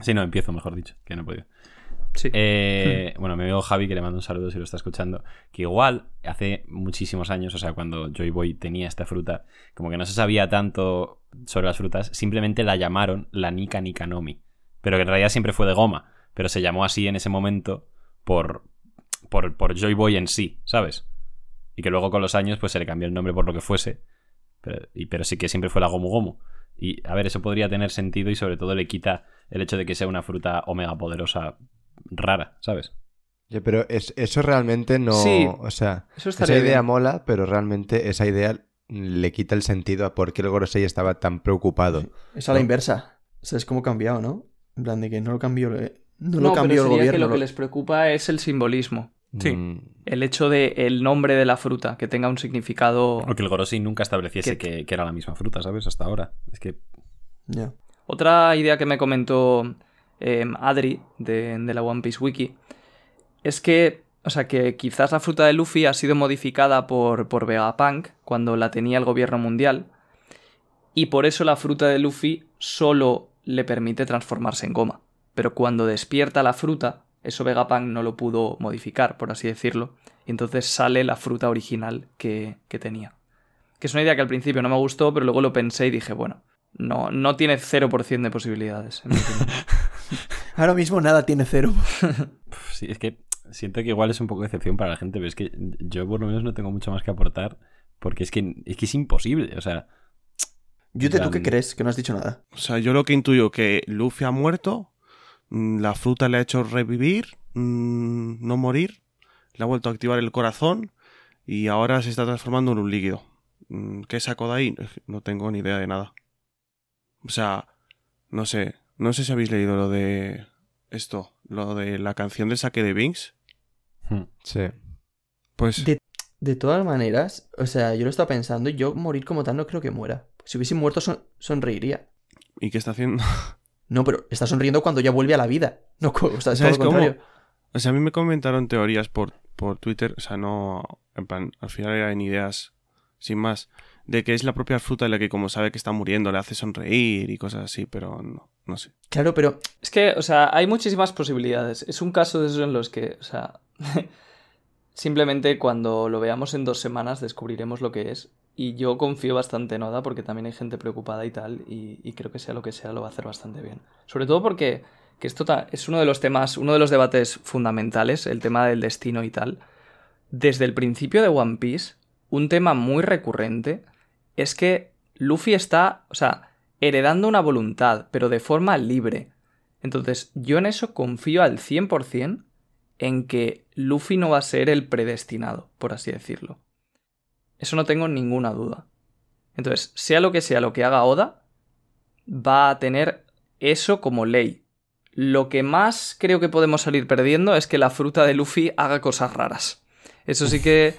Sí, no, empiezo, mejor dicho, que no he podido. Sí. Eh, bueno, mi amigo Javi, que le mando un saludo si lo está escuchando, que igual hace muchísimos años, o sea, cuando Joy Boy tenía esta fruta, como que no se sabía tanto sobre las frutas, simplemente la llamaron la Nika Nikanomi, pero que en realidad siempre fue de goma, pero se llamó así en ese momento por, por, por Joy Boy en sí, ¿sabes? Y que luego con los años pues se le cambió el nombre por lo que fuese, pero, y, pero sí que siempre fue la Gomu Gomu. Y a ver, eso podría tener sentido y sobre todo le quita el hecho de que sea una fruta omega poderosa rara, ¿sabes? Pero es- eso realmente no. Sí, o sea, Eso esa idea bien. mola, pero realmente esa idea le quita el sentido a por qué el Gorosei estaba tan preocupado. Es a la ¿No? inversa. O sea, es como cambiado, ¿no? En plan de que no lo cambió, eh, no No, lo cambió pero el gobierno. que lo lo- que les preocupa es el simbolismo. Sí. Mm, El hecho de el nombre de la fruta, que tenga un significado... O que el Gorosei nunca estableciese Que- que, que era la misma fruta, ¿sabes? Hasta ahora. Es que. Ya. Otra idea que me comentó eh, Adri de, de la One Piece Wiki es que, o sea, que quizás la fruta de Luffy ha sido modificada por, por Vegapunk cuando la tenía el gobierno mundial y por eso la fruta de Luffy solo le permite transformarse en goma. Pero cuando despierta la fruta, eso Vegapunk no lo pudo modificar, por así decirlo, y entonces sale la fruta original que, que tenía. Que es una idea que al principio no me gustó, pero luego lo pensé y dije, bueno, no, no tiene 0% de posibilidades. en mi opinión. Ahora mismo nada tiene cero. sí, es que siento que igual es un poco de excepción para la gente, pero es que yo por lo menos no tengo mucho más que aportar. Porque es que es, que es imposible. O sea, Yute, ¿tú qué crees? Que no has dicho nada. O sea, yo lo que intuyo que Luffy ha muerto, la fruta le ha hecho revivir, mm, no morir, le ha vuelto a activar el corazón y ahora se está transformando en un líquido. Mm, ¿Qué sacó de ahí? No tengo ni idea de nada. O sea, no sé, no sé si habéis leído lo de esto, lo de la canción del saque de Binks. hmm, sí. Pues De, de todas maneras, o sea, yo lo estaba pensando y yo morir como tal no creo que muera. Si hubiese muerto son- sonreiría. ¿y qué está haciendo? No, pero está sonriendo cuando ya vuelve a la vida. No, o sea, es todo ¿Sabes cómo? O sea, a mí me comentaron teorías por, por Twitter, o sea, no, en plan, al final eran ideas sin más, de que es la propia fruta la que como sabe que está muriendo le hace sonreír y cosas así, pero no, no sé. Claro, pero es que, o sea, hay muchísimas posibilidades. Es un caso de esos en los que, o sea, simplemente cuando lo veamos en dos semanas descubriremos lo que es. Y yo confío bastante en Oda porque también hay gente preocupada y tal, y, creo que sea lo que sea lo va a hacer bastante bien. Sobre todo porque que esto es uno de los temas, uno de los debates fundamentales, el tema del destino y tal. Desde el principio de One Piece, un tema muy recurrente es que Luffy está, o sea, heredando una voluntad, pero de forma libre. Entonces, yo en eso confío al 100% en que Luffy no va a ser el predestinado, por así decirlo. Eso no tengo ninguna duda. Entonces, sea lo que sea lo que haga Oda, va a tener eso como ley. Lo que más creo que podemos salir perdiendo es que la fruta de Luffy haga cosas raras. Eso sí que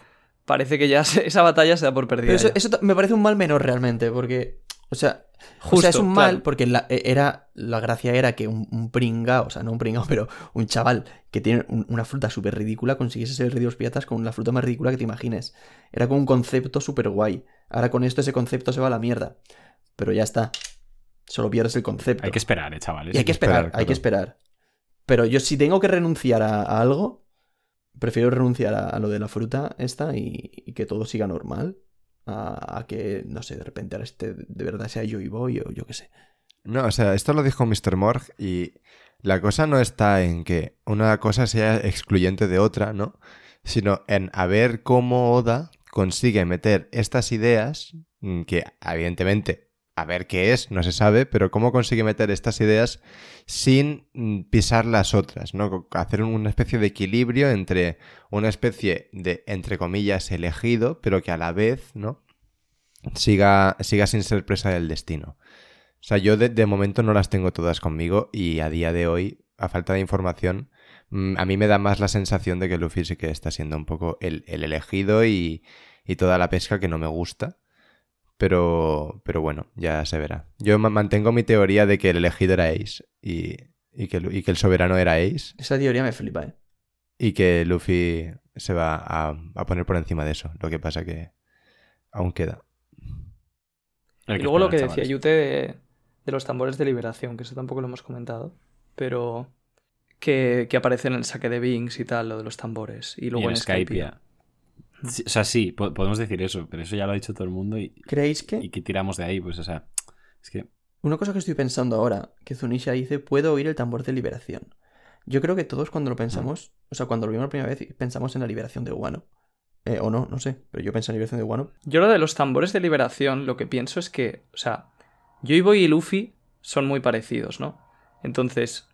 parece que ya se- esa batalla se da por perdida. Pero eso, me parece un mal menor realmente, porque. O sea, o Justo, sea es un mal claro. porque la, e- era, la gracia era que un, un pringao, o sea, no un pringao, pero un chaval que tiene un- una fruta súper ridícula consiguiese ser los piratas con la fruta más ridícula que te imagines. Era como un concepto súper guay. Ahora con esto ese concepto se va a la mierda. Pero ya está. Solo pierdes el concepto. hay que esperar, eh, chavales. y hay que esperar, esperar, hay que esperar. Pero yo si tengo que renunciar a, a algo, prefiero renunciar a, a lo de la fruta esta y, y que todo siga normal. A, que, no sé, de repente ahora este de verdad sea yo y voy o yo qué sé. No, o sea, esto lo dijo Mr. Morg y la cosa no está en que una cosa sea excluyente de otra, ¿no? Sino en a ver cómo Oda consigue meter estas ideas, mm, que evidentemente a ver qué es, no se sabe, pero cómo consigue meter estas ideas sin mm, pisar las otras, ¿no? Hacer una especie de equilibrio entre una especie de, entre comillas, elegido, pero que a la vez, ¿no? Siga, siga sin ser presa del destino. O sea, yo de, momento no las tengo todas conmigo y a día de hoy, a falta de información, mm, a mí me da más la sensación de que Luffy sí que está siendo un poco el, el elegido y, y toda la pesca que no me gusta. Pero, pero bueno, ya se verá. Yo ma- mantengo mi teoría de que el elegido era Ace y, y, que, y que el soberano era Ace Esa teoría me flipa, ¿eh? y que Luffy se va a, a poner por encima de eso. Lo que pasa que aún queda. Y luego lo que decía. Yute de, de los tambores de liberación, que eso tampoco lo hemos comentado, pero que, que aparece en el saque de Binks y tal, lo de los tambores. Y Y luego en en Skypiea. Sí, o sea, sí, po- podemos decir eso, pero eso ya lo ha dicho todo el mundo y, ¿Creéis que? y que tiramos de ahí, pues, o sea, es que Una cosa que estoy pensando ahora, que Zunisha dice, puedo oír el tambor de liberación. Yo creo que todos cuando lo pensamos, o sea, cuando lo vimos la primera vez, pensamos en la liberación de Wano. Eh, o no, no sé, pero yo pensé en la liberación de Wano. Yo lo de los tambores de liberación, lo que pienso es que, o sea, Joy Boy y Luffy son muy parecidos, ¿no? Entonces,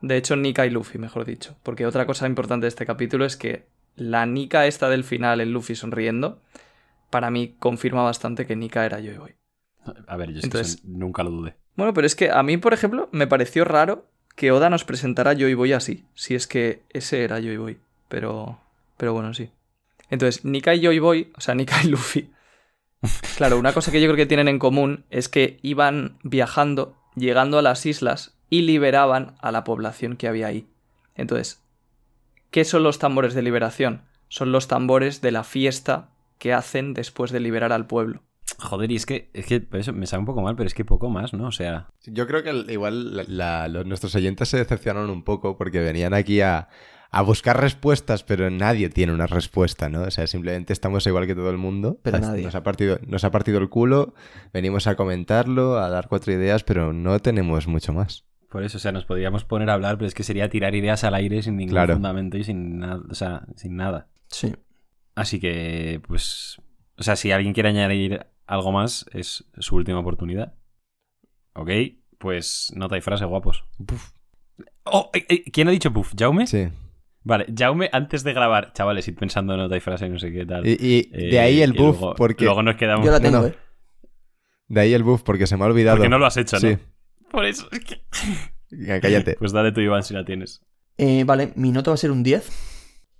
de hecho, Nika y Luffy, mejor dicho. Porque otra cosa importante de este capítulo es que la Nika esta del final, el Luffy sonriendo, para mí confirma bastante que Nika era Joy Boy. A ver, yo Entonces- eso nunca lo dudé. Bueno, pero es que a mí, por ejemplo, me pareció raro que Oda nos presentara a Joy Boy así, si es que ese era Joy Boy. Pero, pero bueno, sí. Entonces, Nika y Joy Boy, o sea, Nika y Luffy. Claro, una cosa que yo creo que tienen en común es que iban viajando, llegando a las islas y liberaban a la población que había ahí. Entonces, ¿qué son los tambores de liberación? Son los tambores de la fiesta que hacen después de liberar al pueblo. Joder, y es que, es que por eso me sabe un poco mal, pero es que poco más, ¿no? O sea, Yo creo que el- igual la- la- los- nuestros oyentes se decepcionaron un poco porque venían aquí a, a buscar respuestas, pero nadie tiene una respuesta, ¿no? O sea, simplemente estamos igual que todo el mundo. Pero nadie. Nos ha, partido, nos ha partido el culo, venimos a comentarlo, a dar cuatro ideas, pero no tenemos mucho más. Por eso, o sea, nos podríamos poner a hablar, pero es que sería tirar ideas al aire sin ningún Claro. fundamento y sin nada, o sea, sin nada. Sí. Así que, pues, o sea, si alguien quiere añadir algo más, es su última oportunidad. Ok, pues nota y frase, guapos. Oh, eh, eh, ¿Quién ha dicho puff? ¿Jaume? Sí. Vale, Jaume, antes de grabar, chavales, id pensando en nota y frase, no sé qué tal. Y, y Eh, de ahí el y buff, luego, porque... Luego nos quedamos... Yo la No, tengo, no. ¿eh? De ahí el buff, porque se me ha olvidado. Porque no lo has hecho, ¿no? Sí. Por eso, es que... Cállate. Pues dale tú, Iván, si la tienes. Eh, vale, mi nota va a ser un 10.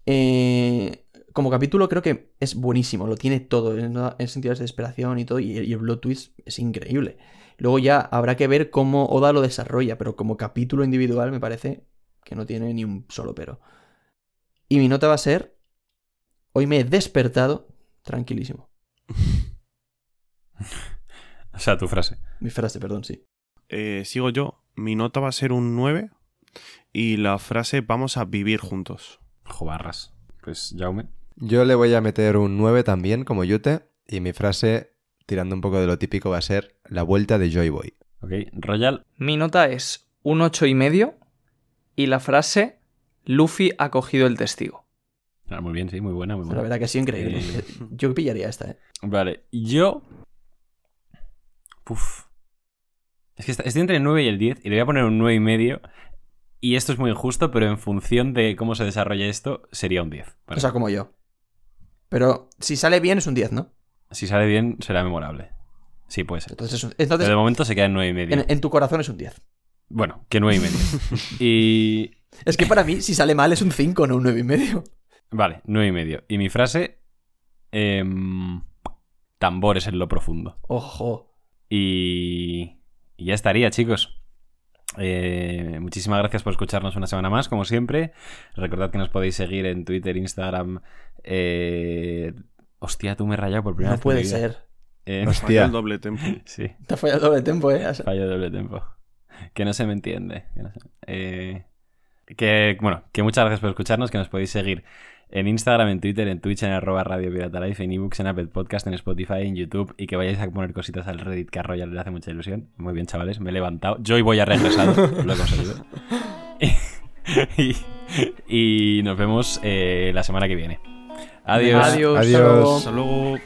Eh, como capítulo creo que es buenísimo, lo tiene todo, en, en sentido de desesperación y todo, y, y el plot twist es increíble. Luego ya habrá que ver cómo Oda lo desarrolla, pero como capítulo individual me parece que no tiene ni un solo pero. Y mi nota va a ser, hoy me he despertado tranquilísimo. O sea, tu frase. Mi frase, perdón, sí. Eh, sigo yo. Mi nota va a ser un 9 y la frase vamos a vivir juntos. Jobarras. Pues, Jaume. Yo le voy a meter un 9 también, como Yute, y mi frase, tirando un poco de lo típico, va a ser la vuelta de Joy Boy. Ok, Royal. Mi nota es un ocho y medio y la frase Luffy ha cogido el testigo. Ah, muy bien, sí, muy buena, muy La buena. verdad que sido increíble. Eh. Yo pillaría esta, ¿eh? Vale, yo. Uf. Es que está- estoy entre el 9 y el 10 y le voy a poner un 9 y medio. Y esto es muy injusto, pero en función de cómo se desarrolla esto, sería un 10. para O sea, como yo. Pero si sale bien es un 10, ¿no? Si sale bien, será memorable. Sí, puede ser. Entonces, es un- Pero entonces de momento se queda en 9 y medio. en, en tu corazón es un 10. Bueno, que 9 y medio. y. Es que para mí, si sale mal, es un 5, no un 9 y medio. Vale, 9 y medio. Y mi frase. em, tambores en lo profundo. Ojo. Y, y ya estaría, chicos. Eh, muchísimas gracias por escucharnos una semana más, como siempre. Recordad que nos podéis seguir en Twitter, Instagram. eh, Hostia, tú me he rayado por primera No vez. en puede ser. Eh, Hostia. Falló el doble tempo. sí, Te ha fallado doble tiempo, ¿eh? Has- fallo de doble tiempo. Que no se me entiende. que no se- eh, que, bueno, que muchas gracias por escucharnos, que nos podéis seguir en Instagram, en Twitter, en Twitch, en arroba Radio Pirata Life, en ebooks, en Apple Podcast, en Spotify, en YouTube y que vayáis a poner cositas al Reddit que a Royal le hace mucha ilusión. Muy bien, chavales, me he levantado. Yo hoy voy a regresar, lo he conseguido. y, y nos vemos eh, la semana que viene. Adiós. Adiós. Adiós. Hasta luego.